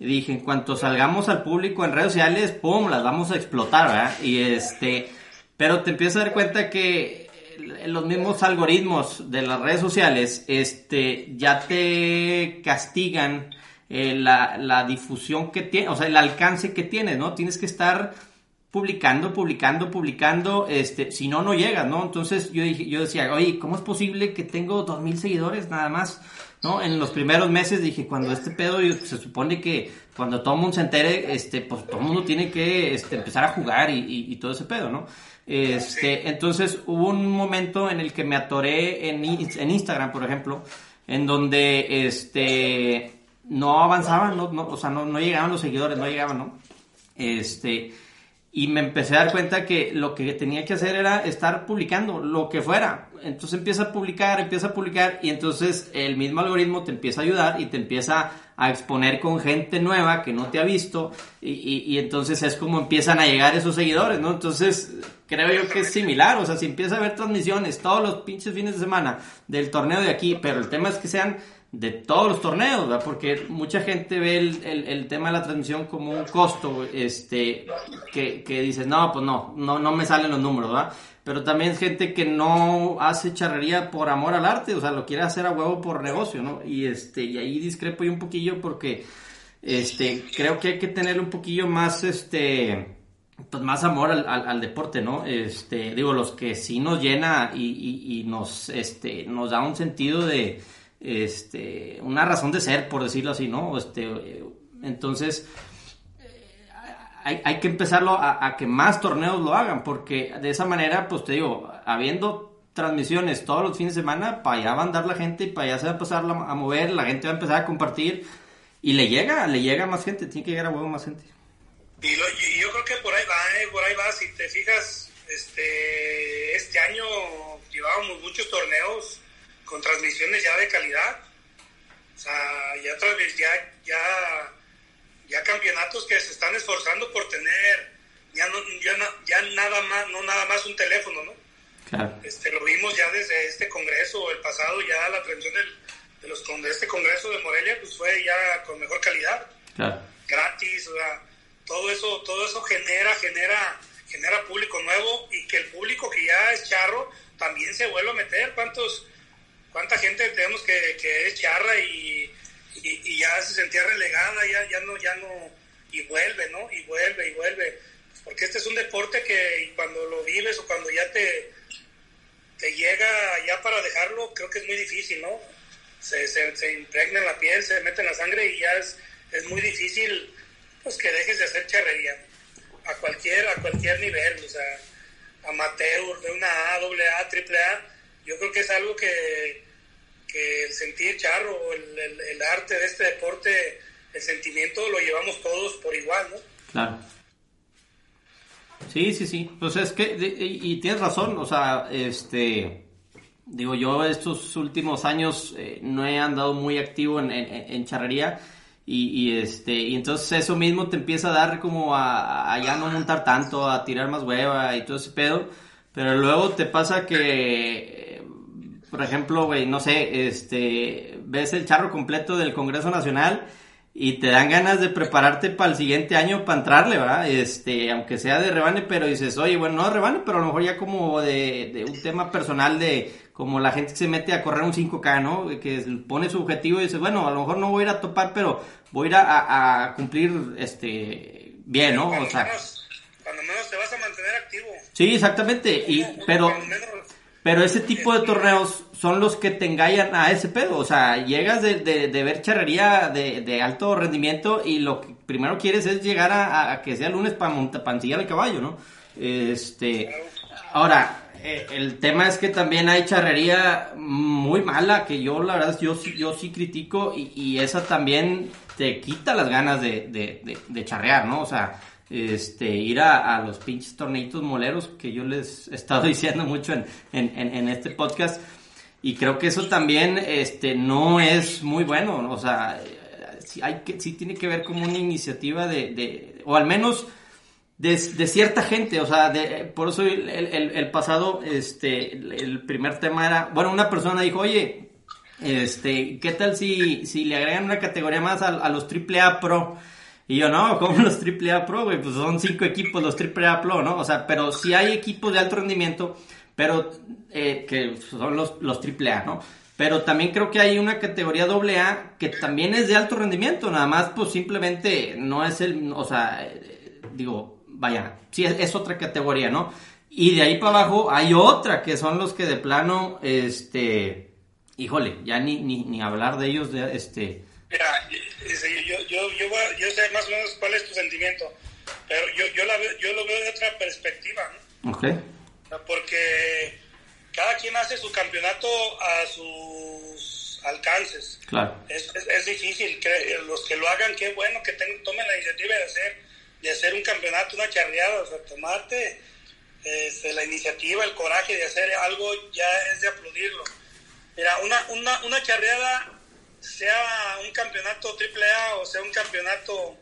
Y dije, en cuanto salgamos al público en redes sociales, pum, las vamos a explotar, ¿verdad? Y este, pero te empiezas a dar cuenta que los mismos algoritmos de las redes sociales, este, ya te castigan eh, la, la difusión que tiene, o sea, el alcance que tienes, ¿no? Tienes que estar publicando, publicando, publicando, este, si no, no llegas, ¿no? Entonces yo dije, yo decía, oye, ¿cómo es posible que tengo dos mil seguidores nada más? ¿No? En los primeros meses dije, cuando este pedo se supone que cuando todo el mundo se entere, este, pues todo el mundo tiene que este, empezar a jugar y, y, todo ese pedo, ¿no? Este, entonces hubo un momento en el que me atoré en, en Instagram, por ejemplo, en donde este no avanzaban, no, no, o sea, no, no llegaban los seguidores, no llegaban, ¿no? Este, y me empecé a dar cuenta que lo que tenía que hacer era estar publicando lo que fuera. Entonces empieza a publicar, empieza a publicar y entonces el mismo algoritmo te empieza a ayudar y te empieza a exponer con gente nueva que no te ha visto y, y, entonces es como empiezan a llegar esos seguidores, ¿no? Entonces creo yo que es similar, o sea, si empieza a haber transmisiones todos los pinches fines de semana del torneo de aquí, pero el tema es que sean de todos los torneos, ¿verdad? Porque mucha gente ve el, el, tema de la transmisión como un costo, este, que, que dices, no, pues no, no, no me salen los números, ¿verdad? Pero también gente que no hace charrería por amor al arte, o sea, lo quiere hacer a huevo por negocio, ¿no? Y este, y ahí discrepo yo un poquillo porque, este, creo que hay que tener un poquillo más, este, pues más amor al, al, deporte, ¿no? Este, digo, los que sí nos llena y, y, y nos, este, nos da un sentido de, este, una razón de ser, por decirlo así, ¿no? Este, entonces, hay, hay, que empezarlo a, que más torneos lo hagan, porque de esa manera, pues te digo, habiendo transmisiones todos los fines de semana, para allá va a andar la gente y para allá se va a empezar a mover, la gente va a empezar a compartir y le llega, le llega más gente, tiene que llegar a huevo más gente. Y, yo creo que por ahí va, ¿eh? por ahí va, si te fijas, este, este año llevábamos muchos torneos con transmisiones ya de calidad. O sea, ya, ya, ya, ya campeonatos que se están esforzando por tener ya, no, ya, ya nada más, no nada más un teléfono, ¿no? Claro. Este, lo vimos ya desde este congreso, el pasado, ya la transmisión del, de, los, de este congreso de Morelia, pues fue ya con mejor calidad. Claro. Gratis, o sea, todo eso, todo eso genera, genera, genera público nuevo y que el público que ya es charro también se vuelva a meter. ¿Cuántos, cuánta gente tenemos que, que es charra y, y, ya se sentía relegada, ya, ya no, ya no, y vuelve, ¿no? Y vuelve, y vuelve. Porque este es un deporte que cuando lo vives o cuando ya te, te llega ya para dejarlo, creo que es muy difícil, ¿no? Se, se, se impregna en la piel, se mete en la sangre y ya es, es muy difícil pues que dejes de hacer charrería a cualquier, a cualquier nivel, o sea, amateur, de una A, doble A, triple A, yo creo que es algo que, que el sentir charro, el, el, arte de este deporte, el sentimiento lo llevamos todos por igual, ¿no? Claro. Sí, sí, sí. Pues es que, y, tienes razón, o sea, este, digo, yo estos últimos años eh, no he andado muy activo en, en, charrería. Y, y, este y entonces eso mismo te empieza a dar como a, a, ya no montar tanto, a tirar más hueva y todo ese pedo, pero luego te pasa que por ejemplo, güey, no sé, este, ves el charro completo del Congreso Nacional y te dan ganas de prepararte para el siguiente año para entrarle, ¿verdad? Este, aunque sea de rebane, pero dices, oye, bueno, no de rebane, pero a lo mejor ya como de, de un tema personal de como la gente que se mete a correr un 5K, ¿no? Que pone su objetivo y dice, bueno, a lo mejor no voy a ir a topar, pero voy a ir a, a cumplir, este, bien, ¿no? O sea, cuando menos te vas a mantener activo. Sí, exactamente, y, pero, pero ese tipo de torneos son los que te engañan a ese pedo, o sea, llegas de, de, ver charrería de, de, alto rendimiento y lo que primero quieres es llegar a, que sea lunes para ensillar el caballo, ¿no? Este, ahora, eh, el tema es que también hay charrería muy mala, que yo la verdad yo, yo sí critico y, esa también te quita las ganas de, de, charrear, ¿no? O sea, este, ir a, los pinches torneitos moleros que yo les he estado diciendo mucho en, en, este podcast. Y creo que eso también este, no es muy bueno, o sea, sí, tiene que ver como una iniciativa de, o al menos de, cierta gente, o sea, por eso el, pasado, este, el primer tema era, bueno, una persona dijo, oye, este, ¿qué tal si, si le agregan una categoría más a, los AAA Pro? Y yo, no, ¿cómo los AAA Pro, güey? Pues son cinco equipos los AAA Pro, ¿no? O sea, pero sí hay equipos de alto rendimiento, pero eh, que son los, los AAA, ¿no? Pero también creo que hay una categoría AA que también es de alto rendimiento, nada más pues simplemente no es el, o sea, eh, digo, vaya, sí, es, otra categoría, ¿no? Y de ahí para abajo hay otra, que son los que de plano, este, híjole, ya ni, ni, ni hablar de ellos, de, este... Mira, yo, yo, yo, yo, sé más o menos cuál es tu sentimiento, pero yo, yo, la yo lo veo de otra perspectiva, ¿no? Ok. Porque cada quien hace su campeonato a sus alcances. Claro. Es, es, difícil, que los que lo hagan, qué bueno que tomen la iniciativa de hacer de hacer un campeonato, una charreada, o sea, tomarte este, la iniciativa, el coraje de hacer algo, ya es de aplaudirlo. Mira, una, una, una charreada, sea un campeonato AAA o sea un campeonato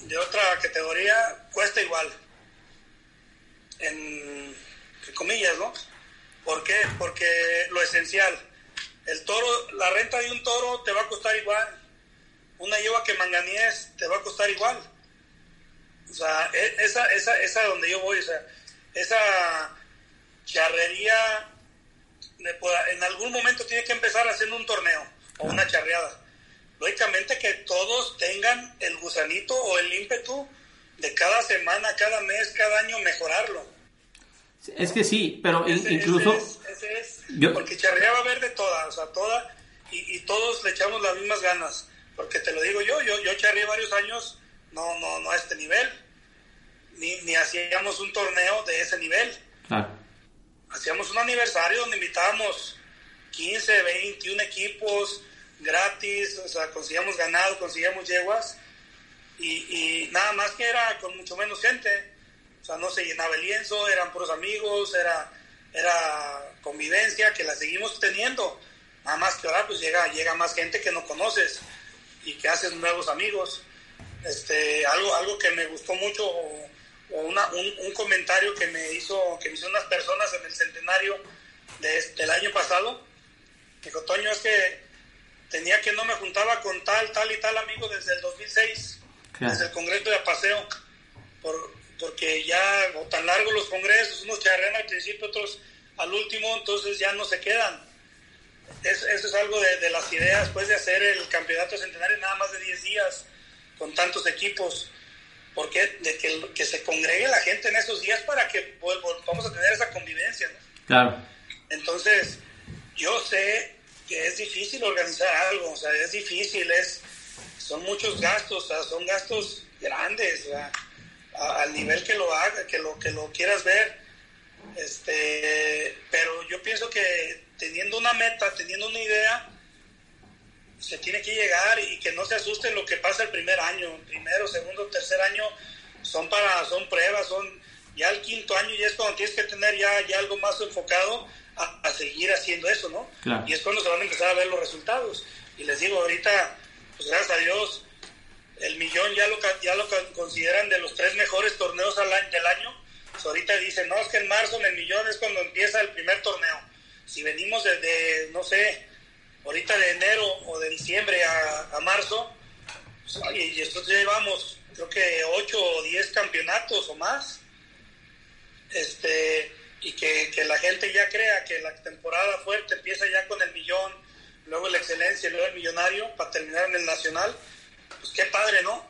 de otra categoría, cuesta igual. En, comillas, ¿no? ¿Por qué? Porque lo esencial, el toro, la renta de un toro te va a costar igual. Una lleva que manganíes te va a costar igual o sea, e, esa, esa, esa donde yo voy, o sea, esa charrería, en algún momento tiene que empezar haciendo un torneo o una charreada. Lógicamente que todos tengan el gusanito o el ímpetu de cada semana, cada mes, cada año mejorarlo. Es que sí, pero incluso... Ese es, Porque charreada va a haber de toda, o sea, toda, y, todos le echamos las mismas ganas. Porque te lo digo yo, yo, yo charreé varios años no, no, no a este nivel. Ni, ni hacíamos un torneo de ese nivel. Hacíamos un aniversario donde invitábamos 15, 21 equipos gratis, o sea, conseguíamos ganado, conseguíamos yeguas, y, y nada más que era con mucho menos gente. O sea, no se llenaba el lienzo, eran puros amigos, era, era convivencia que la seguimos teniendo. Nada más que ahora pues llega, llega más gente que no conoces y que haces nuevos amigos este, algo, algo que me gustó mucho o, una, un, comentario que me hizo que me hizo unas personas en el centenario de, del año pasado. Dijo, Toño, es que tenía que no me juntaba con tal, tal y tal amigo desde el 2006, desde el Congreso de Apaseo, por, porque ya, o tan largos los congresos, unos charrean al principio, otros al último, entonces ya no se quedan. eso es algo de, de, las ideas, después de hacer el campeonato centenario nada más de 10 días, con tantos equipos, porque de que, que, se congregue la gente en esos días para que vamos a tener esa convivencia. Claro. Entonces, yo sé que es difícil organizar algo, o sea, es difícil, es, son muchos gastos, o sea, son gastos grandes, al nivel que lo haga, que lo, que lo quieras ver. Este, pero yo pienso que teniendo una meta, teniendo una idea, se tiene que llegar y que no se asusten lo que pasa el primer año, primero, segundo, tercer año son para, son pruebas, son ya el quinto año y es cuando tienes que tener ya, ya algo más enfocado a, seguir haciendo eso, ¿no? Y es cuando se van a empezar a ver los resultados. Y les digo, ahorita, pues gracias a Dios, el millón ya lo, ya lo consideran de los tres mejores torneos al, del año. Pues ahorita dicen, no, es que en marzo en el millón es cuando empieza el primer torneo. Si venimos desde, no sé, ahorita de enero o de diciembre a, marzo, pues, y esto ya llevamos creo que 8 o 10 campeonatos o más, este, y que, que, la gente ya crea que la temporada fuerte empieza ya con el millón, luego la excelencia, luego el millonario, para terminar en el nacional, pues qué padre, ¿no?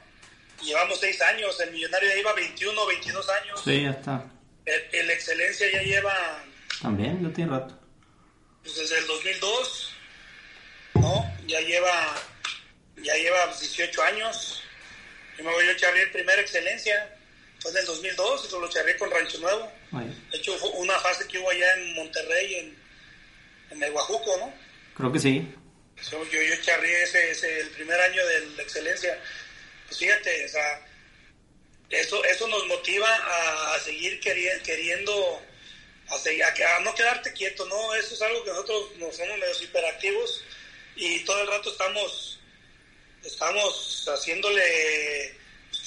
llevamos seis años, el millonario ya lleva 21, 22 años. Sí, ya está. El, Excelencia ya lleva... También, no tiene rato. Pues desde el 2002, ¿no? Ya lleva, ya lleva 18 años. Yo me voy a echar el primer Excelencia, fue en el 2002, y lo charré con Rancho Nuevo. De hecho, fue una fase que hubo allá en Monterrey, en, en el Guajuco, ¿no? Creo que sí. Yo, yo, ese, ese, el primer año de la excelencia. Pues fíjate, o sea, eso, eso nos motiva a, seguir queriendo, a, a, no quedarte quieto, ¿no? Eso es algo que nosotros nos somos medios hiperactivos y todo el rato estamos, estamos haciéndole, pues,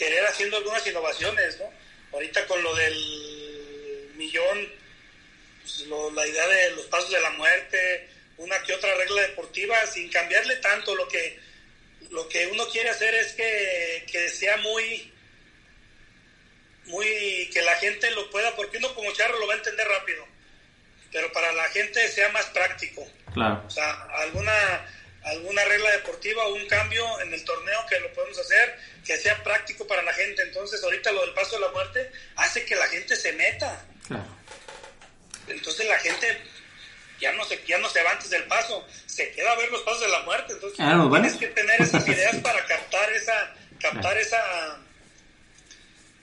querer haciendo algunas innovaciones, ¿no? Ahorita con lo del millón, pues, la idea de los pasos de la muerte, una que otra regla deportiva sin cambiarle tanto. Lo que, lo que uno quiere hacer es que, que sea muy, muy, que la gente lo pueda, porque uno como charro lo va a entender rápido, pero para la gente sea más práctico. Claro. O sea, alguna, alguna regla deportiva o un cambio en el torneo que lo podemos hacer, que sea práctico para la gente. Entonces, ahorita lo del paso de la muerte hace que la gente se meta. Claro. Entonces la gente ya no se, ya no se va antes del paso, se queda a ver los pasos de la muerte. Entonces ah, tienes que tener esas ideas para captar esa, captar esa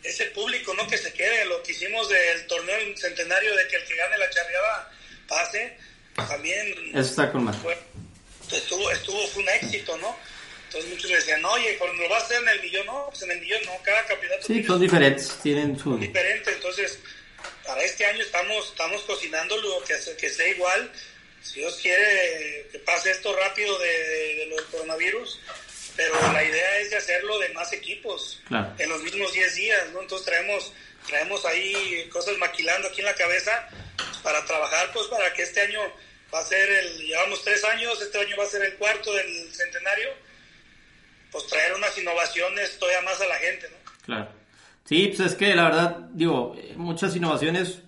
ese público no que se quede lo que hicimos del torneo centenario de que el que gane la charreada pase también eso está con más estuvo estuvo fue un éxito no entonces muchos decían oye cuando lo vas a hacer en el millón no pues en el millón no cada campeonato sí son diferentes tienen su diferente entonces para este año estamos, estamos cocinando lo que, que sea igual. Si Dios quiere que pase esto rápido de, de, lo del coronavirus, pero la idea es de hacerlo de más equipos en los mismos 10 días, ¿no? Entonces traemos, traemos ahí cosas maquilando aquí en la cabeza para trabajar, pues para que este año va a ser el, llevamos tres años, este año va a ser el cuarto del centenario, pues traer unas innovaciones todavía más a la gente, ¿no? Claro. Sí, pues es que la verdad, digo, muchas innovaciones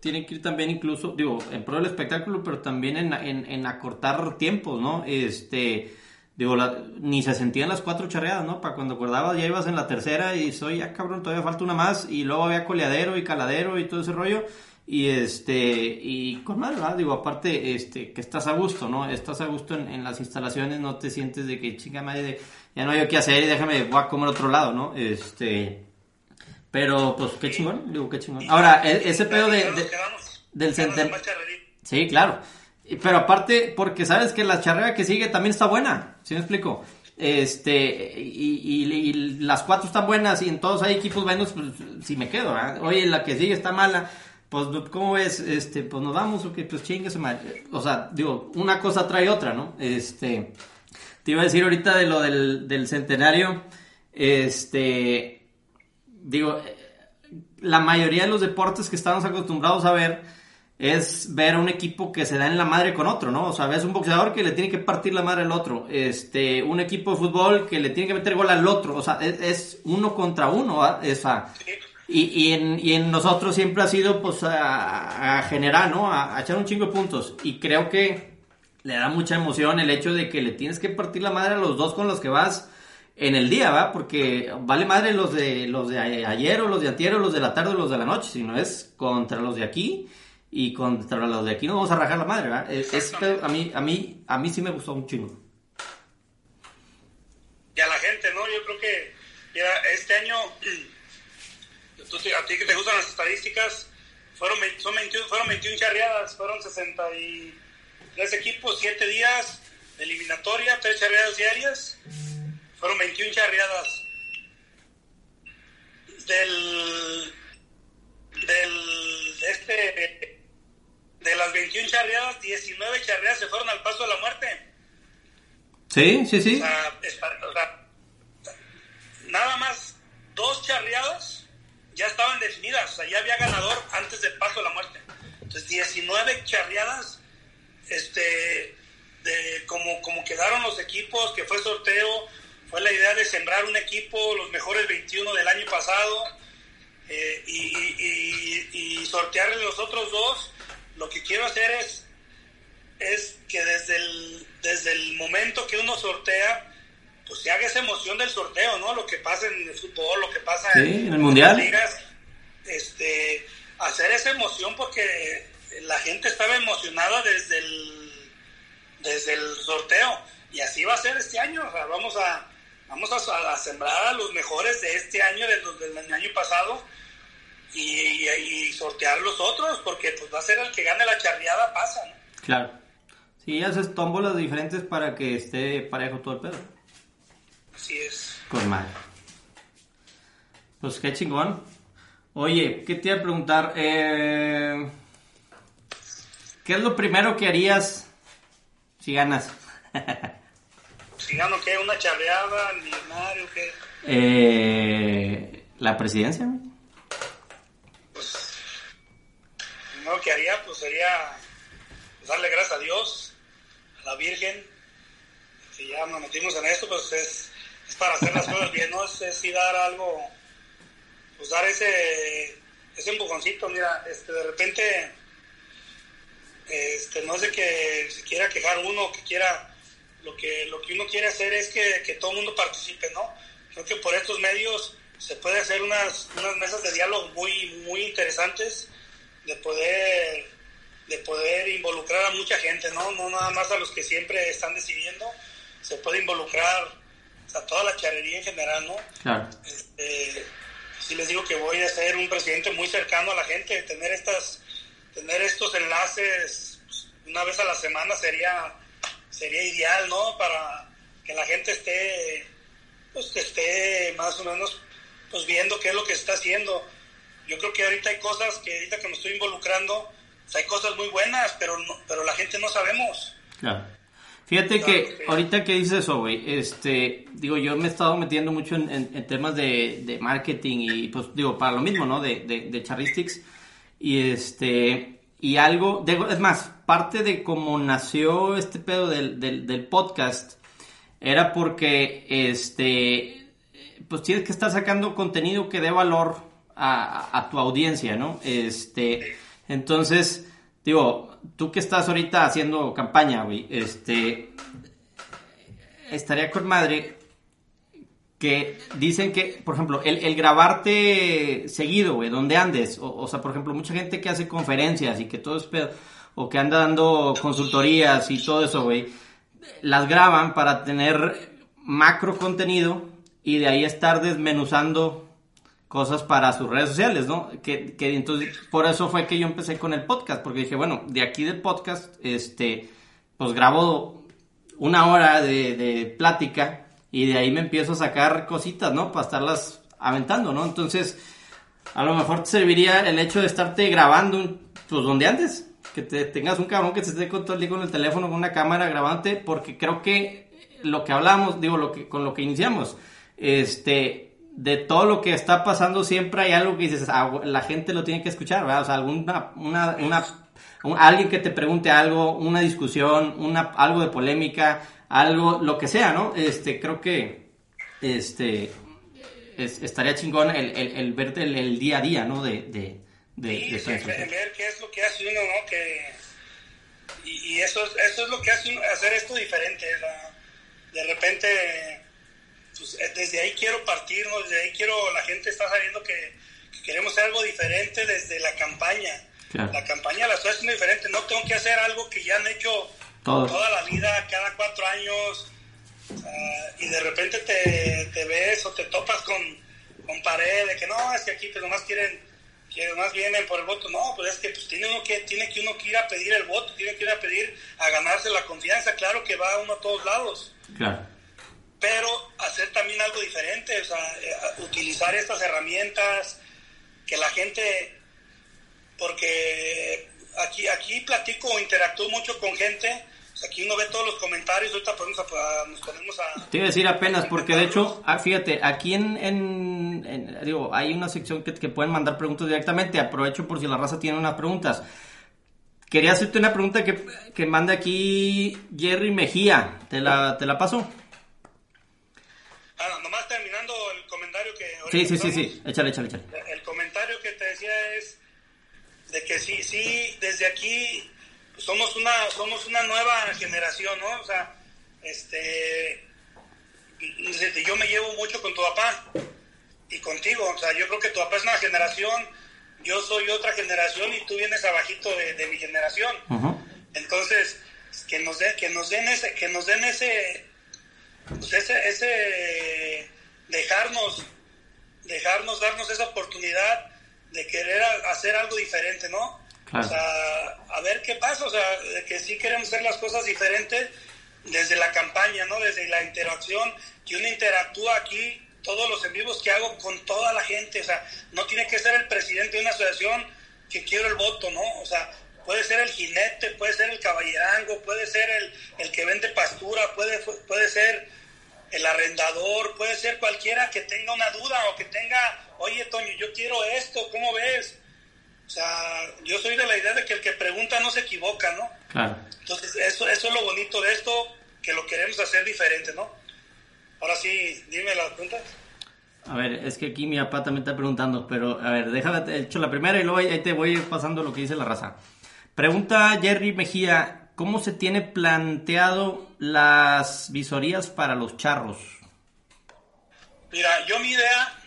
tienen que ir también incluso, digo, en pro del espectáculo, pero también en, en, acortar tiempos, ¿no? Este, digo, ni se sentían las cuatro charreadas, ¿no? Para cuando acordabas ya ibas en la tercera y soy, ya cabrón, todavía falta una más, y luego había coleadero y caladero y todo ese rollo, y este, y con más, ¿verdad? Digo, aparte, este, que estás a gusto, ¿no? Estás a gusto en, en las instalaciones, no te sientes de que chinga madre, ya no hay qué hacer y déjame, voy a comer otro lado, ¿no? Este, pero, pues, qué chingón, digo, qué chingón. Ahora, e, ese pedo de, del centenario. Sí, claro. Pero aparte, porque sabes que la charrera que sigue también está buena, ¿sí me explico? Este, y, las cuatro están buenas y en todos hay equipos buenos, pues, si me quedo, ¿verdad? Oye, la que sigue está mala, pues, ¿cómo ves? Este, pues nos vamos, o que pues chingue O sea, digo, una cosa trae otra, ¿no? Este, te iba a decir ahorita de lo del, centenario, este, digo, la mayoría de los deportes que estamos acostumbrados a ver es ver a un equipo que se da en la madre con otro, ¿no? O sea, ves un boxeador que le tiene que partir la madre al otro, este, un equipo de fútbol que le tiene que meter gol al otro, o sea, es, uno contra uno, esa. Y, y, en, y en nosotros siempre ha sido, pues, a, generar, ¿no? A, a, echar un chingo de puntos. Y creo que le da mucha emoción el hecho de que le tienes que partir la madre a los dos con los que vas en el día, ¿va? Porque vale madre los de los de ayer o los de antier o los de la tarde o los de la noche, sino es contra los de aquí y contra los de aquí no vamos a rajar la madre, ¿va? Es, a mí a mí a mí sí me gustó un chingo. Y a la gente, ¿no? Yo creo que mira, este año a ti que te gustan las estadísticas, fueron 21, fueron 21 charreadas, fueron 63 equipos, 7 días de eliminatoria, 3 charreadas diarias fueron 21 charreadas. Del. Del. Este. De las 21 charreadas, 19 charreadas se fueron al paso de la muerte. Sí, sí, sí. O sea, nada más dos charreadas ya estaban definidas. O había ganador antes del paso de la muerte. Entonces, 19 charreadas, este, de como, como quedaron los equipos, que fue sorteo, fue la idea de sembrar un equipo, los mejores 21 del año pasado, eh, y, sortearle los otros dos. Lo que quiero hacer es, es que desde el, desde el momento que uno sortea, pues se haga esa emoción del sorteo, ¿no? Lo que pasa en el fútbol, lo que pasa en, el mundial. Las ligas, este, hacer esa emoción porque la gente estaba emocionada desde el, desde el sorteo y así va a ser este año. O sea, vamos a vamos a, sembrar a los mejores de este año, del, del año pasado y, y, sortear los otros porque pues va a ser el que gane la charreada pasa, ¿no? Claro. Sí, haces tómbolas diferentes para que esté parejo todo el pedo. Así es. Con mal. Pues qué chingón. Oye, ¿qué te iba a preguntar? Eh, ¿Qué es lo primero que harías si ganas? si gano, ¿qué? ¿Una charreada? ¿Millonario? ¿Qué? Eh, ¿La presidencia? Pues, lo primero que haría, pues sería darle gracias a Dios, a la Virgen. Si ya nos metimos en esto, pues es, es para hacer las cosas bien, ¿no? Es, es dar algo pues dar ese, ese empujoncito, mira, este, de repente, este, no sé que se quiera quejar uno, que quiera, lo que, lo que uno quiere hacer es que, que todo el mundo participe, ¿no? Creo que por estos medios se puede hacer unas, unas mesas de diálogo muy, muy interesantes, de poder, de poder involucrar a mucha gente, ¿no? No nada más a los que siempre están decidiendo, se puede involucrar a toda la charrería en general, ¿no? Claro. Este, sí les digo que voy a ser un presidente muy cercano a la gente, tener estas, tener estos enlaces pues, una vez a la semana sería, sería ideal, ¿no? Para que la gente esté, pues que esté más o menos, pues viendo qué es lo que está haciendo. Yo creo que ahorita hay cosas que ahorita que me estoy involucrando, pues, hay cosas muy buenas, pero pero la gente no sabemos. Claro. Fíjate que ahorita que dices eso, güey, este, digo, yo me he estado metiendo mucho en, temas de, marketing y pues digo, para lo mismo, ¿no? De, de, de Charistics. Y este, y algo, es más, parte de cómo nació este pedo del, del, podcast era porque, este, pues tienes que estar sacando contenido que dé valor a, a tu audiencia, ¿no? Este, entonces, digo, tú que estás ahorita haciendo campaña, güey, este, estaría con madre que dicen que, por ejemplo, el, grabarte seguido, güey, donde andes, o, sea, por ejemplo, mucha gente que hace conferencias y que todo es pedo, o que anda dando consultorías y todo eso, güey, las graban para tener macro contenido y de ahí estar desmenuzando cosas para sus redes sociales, ¿no? Que, que, entonces, por eso fue que yo empecé con el podcast, porque dije, bueno, de aquí del podcast, este, pues grabo una hora de, de plática y de ahí me empiezo a sacar cositas, ¿no? Para estarlas aventando, ¿no? Entonces, a lo mejor te serviría el hecho de estarte grabando, pues donde antes, que te tengas un cabrón que te esté con todo el día con el teléfono, con una cámara grabante, porque creo que lo que hablamos, digo, lo que, con lo que iniciamos, este, de todo lo que está pasando siempre hay algo que dices, ah, la gente lo tiene que escuchar, ¿verdad? O sea, alguna, una, una, alguien que te pregunte algo, una discusión, una, algo de polémica, algo, lo que sea, ¿no? Este, creo que, este, estaría chingón el, el, el verte el, día a día, ¿no? De, de, de, sí, ver qué es lo que hace uno, ¿no? Que, y, y eso, eso es lo que hace uno, hacer esto diferente, de repente pues, eh, desde ahí quiero partir, desde ahí quiero, la gente está sabiendo que, queremos hacer algo diferente desde la campaña. La campaña la estoy haciendo diferente, no tengo que hacer algo que ya han hecho toda la vida, cada cuatro años, y de repente te, te, ves o te topas con, con pared de que no, es que aquí pues nomás quieren, que nomás vienen por el voto, no, pues es que pues, tiene uno que, tiene que uno que ir a pedir el voto, tiene que ir a pedir a ganarse la confianza, claro que va uno a todos lados. Claro pero hacer también algo diferente, o sea, eh, utilizar estas herramientas, que la gente, porque aquí, aquí platico interactúo mucho con gente, aquí uno ve todos los comentarios, ahorita nos ponemos a... Te iba a decir apenas, porque de hecho, ah, fíjate, aquí en, en, digo, hay una sección que, que pueden mandar preguntas directamente, aprovecho por si la raza tiene unas preguntas. Quería hacerte una pregunta que, que manda aquí Jerry Mejía, ¿te la, te la paso? Ah, nomás terminando el comentario que... Sí, sí, sí, sí, échale, échale, échale. El comentario que te decía es de que sí, sí, desde aquí somos una, somos una nueva generación, ¿no? O sea, este, yo me llevo mucho con tu papá y contigo. O sea, yo creo que tu papá es una generación, yo soy otra generación y tú vienes abajito de, mi generación. Entonces, que nos, den, que nos den ese, que nos den ese, pues ese, ese, dejarnos, dejarnos, darnos esa oportunidad de querer hacer algo diferente, ¿no? O sea, a ver qué pasa, o sea, de que sí queremos hacer las cosas diferentes desde la campaña, ¿no? Desde la interacción, que uno interactúa aquí, todos los en vivos que hago con toda la gente, o sea, no tiene que ser el presidente de una asociación que quiero el voto, ¿no? O sea, puede ser el jinete, puede ser el caballerango, puede ser el, el que vende pastura, puede, puede ser el arrendador, puede ser cualquiera que tenga una duda o que tenga, oye Toño, yo quiero esto, ¿cómo ves? O sea, yo soy de la idea de que el que pregunta no se equivoca, ¿no? Claro. Entonces, eso, eso es lo bonito de esto, que lo queremos hacer diferente, ¿no? Ahora sí, dime las preguntas. A ver, es que aquí mi papá también está preguntando, pero a ver, déjame, hecho la primera y luego ahí te voy pasando lo que dice la raza. Pregunta Jerry Mejía, ¿cómo se tiene planteado las visorías para los charros? Mira, yo mi idea,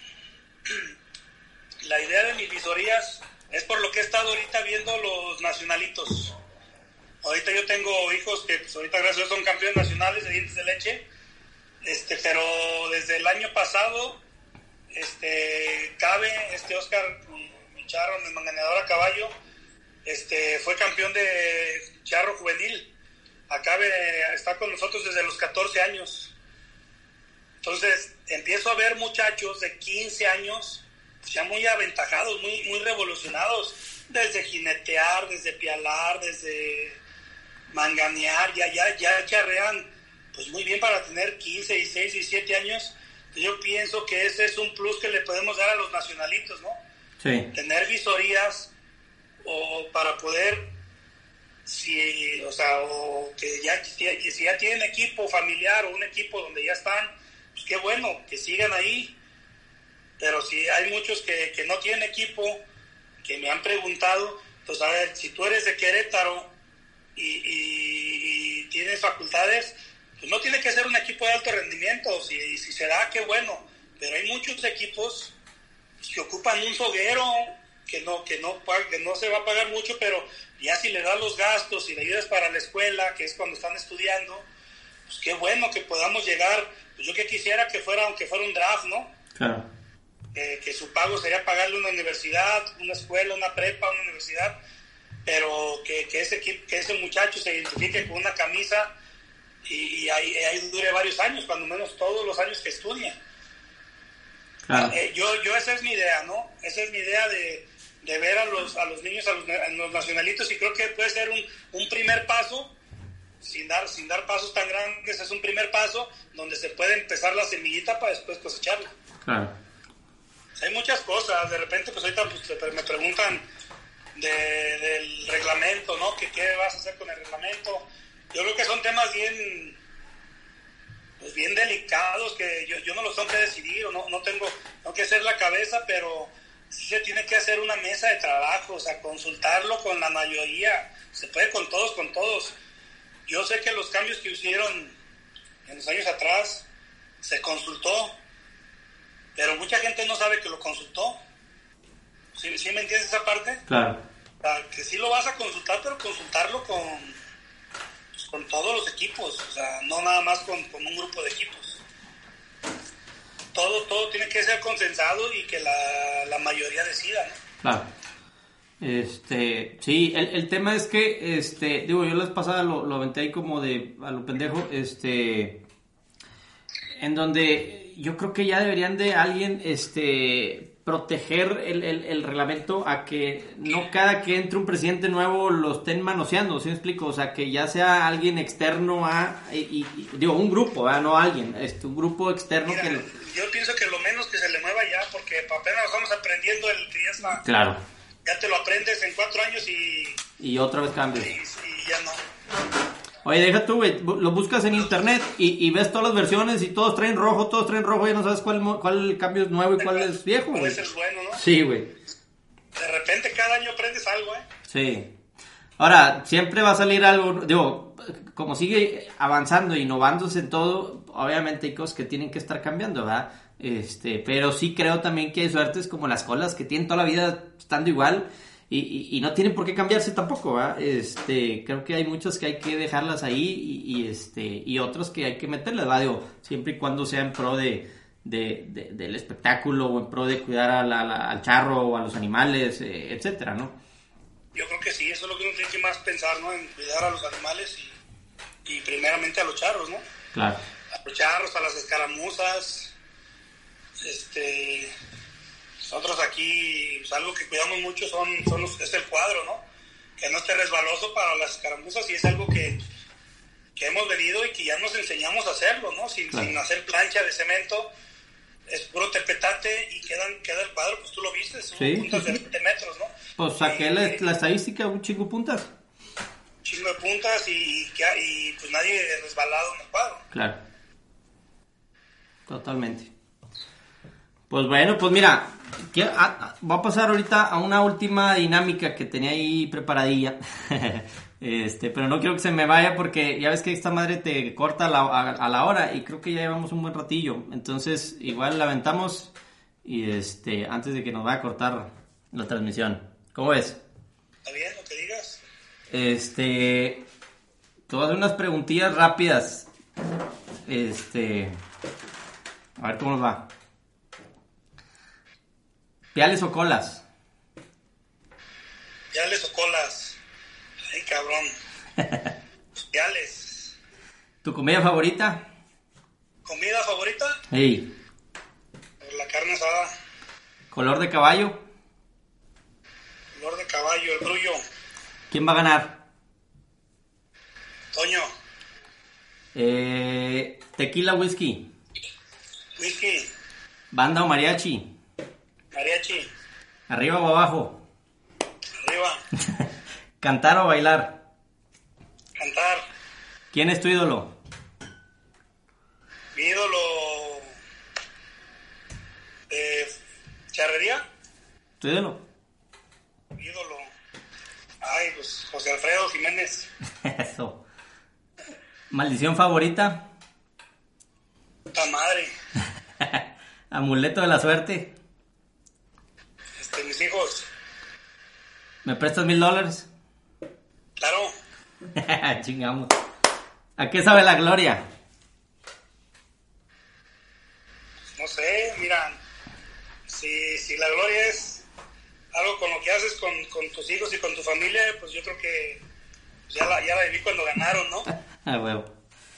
la idea de mis visorías es por lo que he estado ahorita viendo los nacionalitos. Ahorita yo tengo hijos que pues, ahorita gracias a Dios son campeones nacionales de dientes de leche, este, pero desde el año pasado, este, Cabe, este Oscar, mi, charro, mi manganeador a caballo, este, fue campeón de charro juvenil. Acabe está con nosotros desde los 14 años. Entonces empiezo a ver muchachos de 15 años ya muy aventajados, muy, muy revolucionados, desde jinetear, desde pialar, desde manganear, ya, ya, ya charrean pues muy bien para tener 15, 16, 17 años. Yo pienso que ese es un plus que le podemos dar a los nacionalitos, ¿no? Sí. Tener visorías o para poder, si, o sea, o que ya, si ya tienen equipo familiar o un equipo donde ya están, pues qué bueno, que sigan ahí. Pero si hay muchos que, que no tienen equipo, que me han preguntado, pues a ver, si tú eres de Querétaro y, tienes facultades, pues no tiene que ser un equipo de alto rendimiento, si, si se qué bueno, pero hay muchos equipos que ocupan un soguero, que no, que no, que no se va a pagar mucho, pero ya si le das los gastos y le ayudas para la escuela, que es cuando están estudiando, pues qué bueno que podamos llegar, pues yo que quisiera que fuera, aunque fuera un draft, ¿no? Claro que su pago sería pagarle una universidad, una escuela, una prepa, una universidad, pero que, que ese, que ese muchacho se identifique con una camisa y, ahí, dure varios años, cuando menos todos los años que estudia. Eh, yo, yo esa es mi idea, ¿no? Esa es mi idea de, de ver a los, a los niños, a los, nacionalitos, y creo que puede ser un, un primer paso sin dar, sin dar pasos tan grandes, es un primer paso donde se puede empezar la semillita para después cosecharla. Claro hay muchas cosas. De repente, pues ahorita pues, me preguntan del reglamento, ¿no? ¿Qué, ¿Qué vas a hacer con el reglamento? Yo creo que son temas bien, pues bien delicados que yo, yo no los tengo que decidir o no, no tengo, tengo que hacer la cabeza, pero se tiene que hacer una mesa de trabajo, o sea, consultarlo con la mayoría. Se puede con todos, con todos. Yo sé que los cambios que hicieron en los años atrás se consultó, pero mucha gente no sabe que lo consultó. ¿Sí, me entiendes esa parte? Claro. que sí lo vas a consultar, pero consultarlo con, pues, con todos los equipos, o sea, no nada más con, un grupo de equipos. Todo, todo tiene que ser consensado y que la, mayoría decida, ¿no? Claro. Este, sí, el, el, tema es que, este, digo, yo la pasada lo, lo aventé ahí como de a lo pendejo, este, en donde yo creo que ya deberían de alguien este proteger el, el, reglamento a que no cada que entre un presidente nuevo lo estén manoseando, ¿sí me explico? O sea, que ya sea alguien externo a, y, digo, un grupo, no alguien, este, un grupo externo que... Yo pienso que lo menos que se le mueva ya, porque apenas estamos aprendiendo el que ya está... Claro. Ya te lo aprendes en cuatro años y... Y otra vez cambias. Y, y ya no. Oye, deja tú, güey, lo buscas en internet y, ves todas las versiones y todos traen rojo, todos traen rojo y no sabes cuál, cuál cambio es nuevo y cuál es viejo, güey. es bueno, ¿no? Sí, güey. De repente cada año aprendes algo, ¿eh? Sí. Ahora, siempre va a salir algo, digo, como sigue avanzando, innovándose en todo, obviamente hay cosas que tienen que estar cambiando, ¿verdad? Este, pero sí creo también que hay suertes como las colas que tienen toda la vida estando igual y, y, no tienen por qué cambiarse tampoco, ¿verdad? Este, creo que hay muchos que hay que dejarlas ahí y, este, y otros que hay que meterles, ¿verdad? Digo, siempre y cuando sea en pro de, de, del espectáculo o en pro de cuidar al charro o a los animales, eh, etcétera, ¿no? Yo creo que sí, eso es lo que uno tiene que más pensar, ¿no? En cuidar a los animales y, y primeramente a los charros, ¿no? Claro. A los charros, a las escaramuzas, este, nosotros aquí, pues, algo que cuidamos mucho son, son es el cuadro, ¿no? Que no esté resbaloso para las escaramuzas y es algo que, que hemos venido y que ya nos enseñamos a hacerlo, ¿no? Sin, sin hacer plancha de cemento, es puro tepetate y quedan, queda el cuadro, pues tú lo viste, son puntas de 20 metros, ¿no? Pues saqué la, la, estadística, un chingo puntas. Chingo de puntas y, y pues nadie resbalado en el cuadro. Claro. Totalmente. Pues bueno, pues mira, va a pasar ahorita a una última dinámica que tenía ahí preparadilla. este, pero no quiero que se me vaya porque ya ves que esta madre te corta a la, hora y creo que ya llevamos un buen ratillo. Entonces, igual la aventamos y este, antes de que nos vaya a cortar la transmisión. ¿Cómo ves? Está bien, te. Este, todas unas preguntillas rápidas. Este, a ver cómo nos va. ¿Piales o colas? Piales o colas. Ay, cabrón. Piales. ¿Tu comida favorita? ¿Comida favorita? Sí. La carne asada. ¿Color de caballo? Color de caballo, el brullo. ¿Quién va a ganar? Toño. Eh, ¿Tequila whisky? Whisky. ¿Banda o mariachi? Mariachi. ¿Arriba o abajo? Arriba. ¿Cantar o bailar? Cantar. ¿Quién es tu ídolo? Mi ídolo de charrería. ¿Tu ídolo? Ay, pues José Alfredo Jiménez. Eso. ¿Maldición favorita? Puta madre. ¿Amuleto de la suerte? de mis hijos. ¿Me prestas mil dólares? Claro. Chingamos. ¿A qué sabe la gloria? No sé, mira, si, si la gloria es algo con lo que haces con, con tus hijos y con tu familia, pues yo creo que ya la, ya la viví cuando ganaron, ¿no? ah, huevo.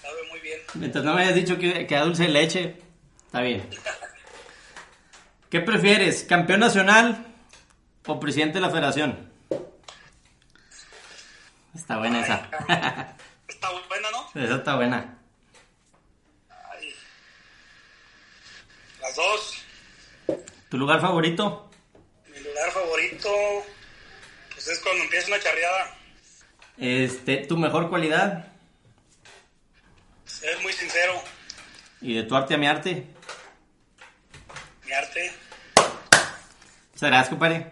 Sabe muy bien. Mientras no me hayas dicho que, que a dulce leche, está bien. ¿Qué prefieres, campeón nacional o presidente de la federación? Está buena esa. está buena, ¿no? Esa está buena. Ay. Las dos. ¿Tu lugar favorito? Lugar favorito, pues es cuando empieza una charreada. Este, ¿tu mejor cualidad? Ser muy sincero. ¿Y de tu arte a mi arte? Mi arte. Muchas gracias, compadre.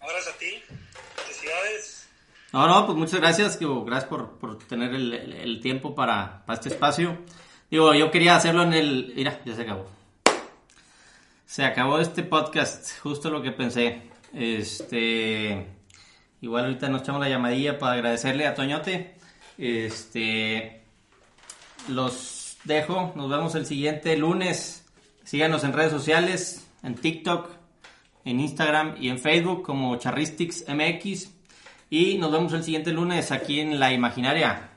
Gracias a ti. Felicidades. No, no, pues muchas gracias. Digo, gracias por, por tener el, el, tiempo para, para, este espacio. Digo, yo quería hacerlo en el... Mira, ya se acabó. Se acabó este podcast, justo lo que pensé. Este... Igual ahorita nos echamos la llamadilla para agradecerle a Toñote. Este... Los dejo. Nos vemos el siguiente lunes. Síganos en redes sociales, en TikTok, en Instagram y en Facebook como Charristics MX. Y nos vemos el siguiente lunes aquí en La Imaginaria.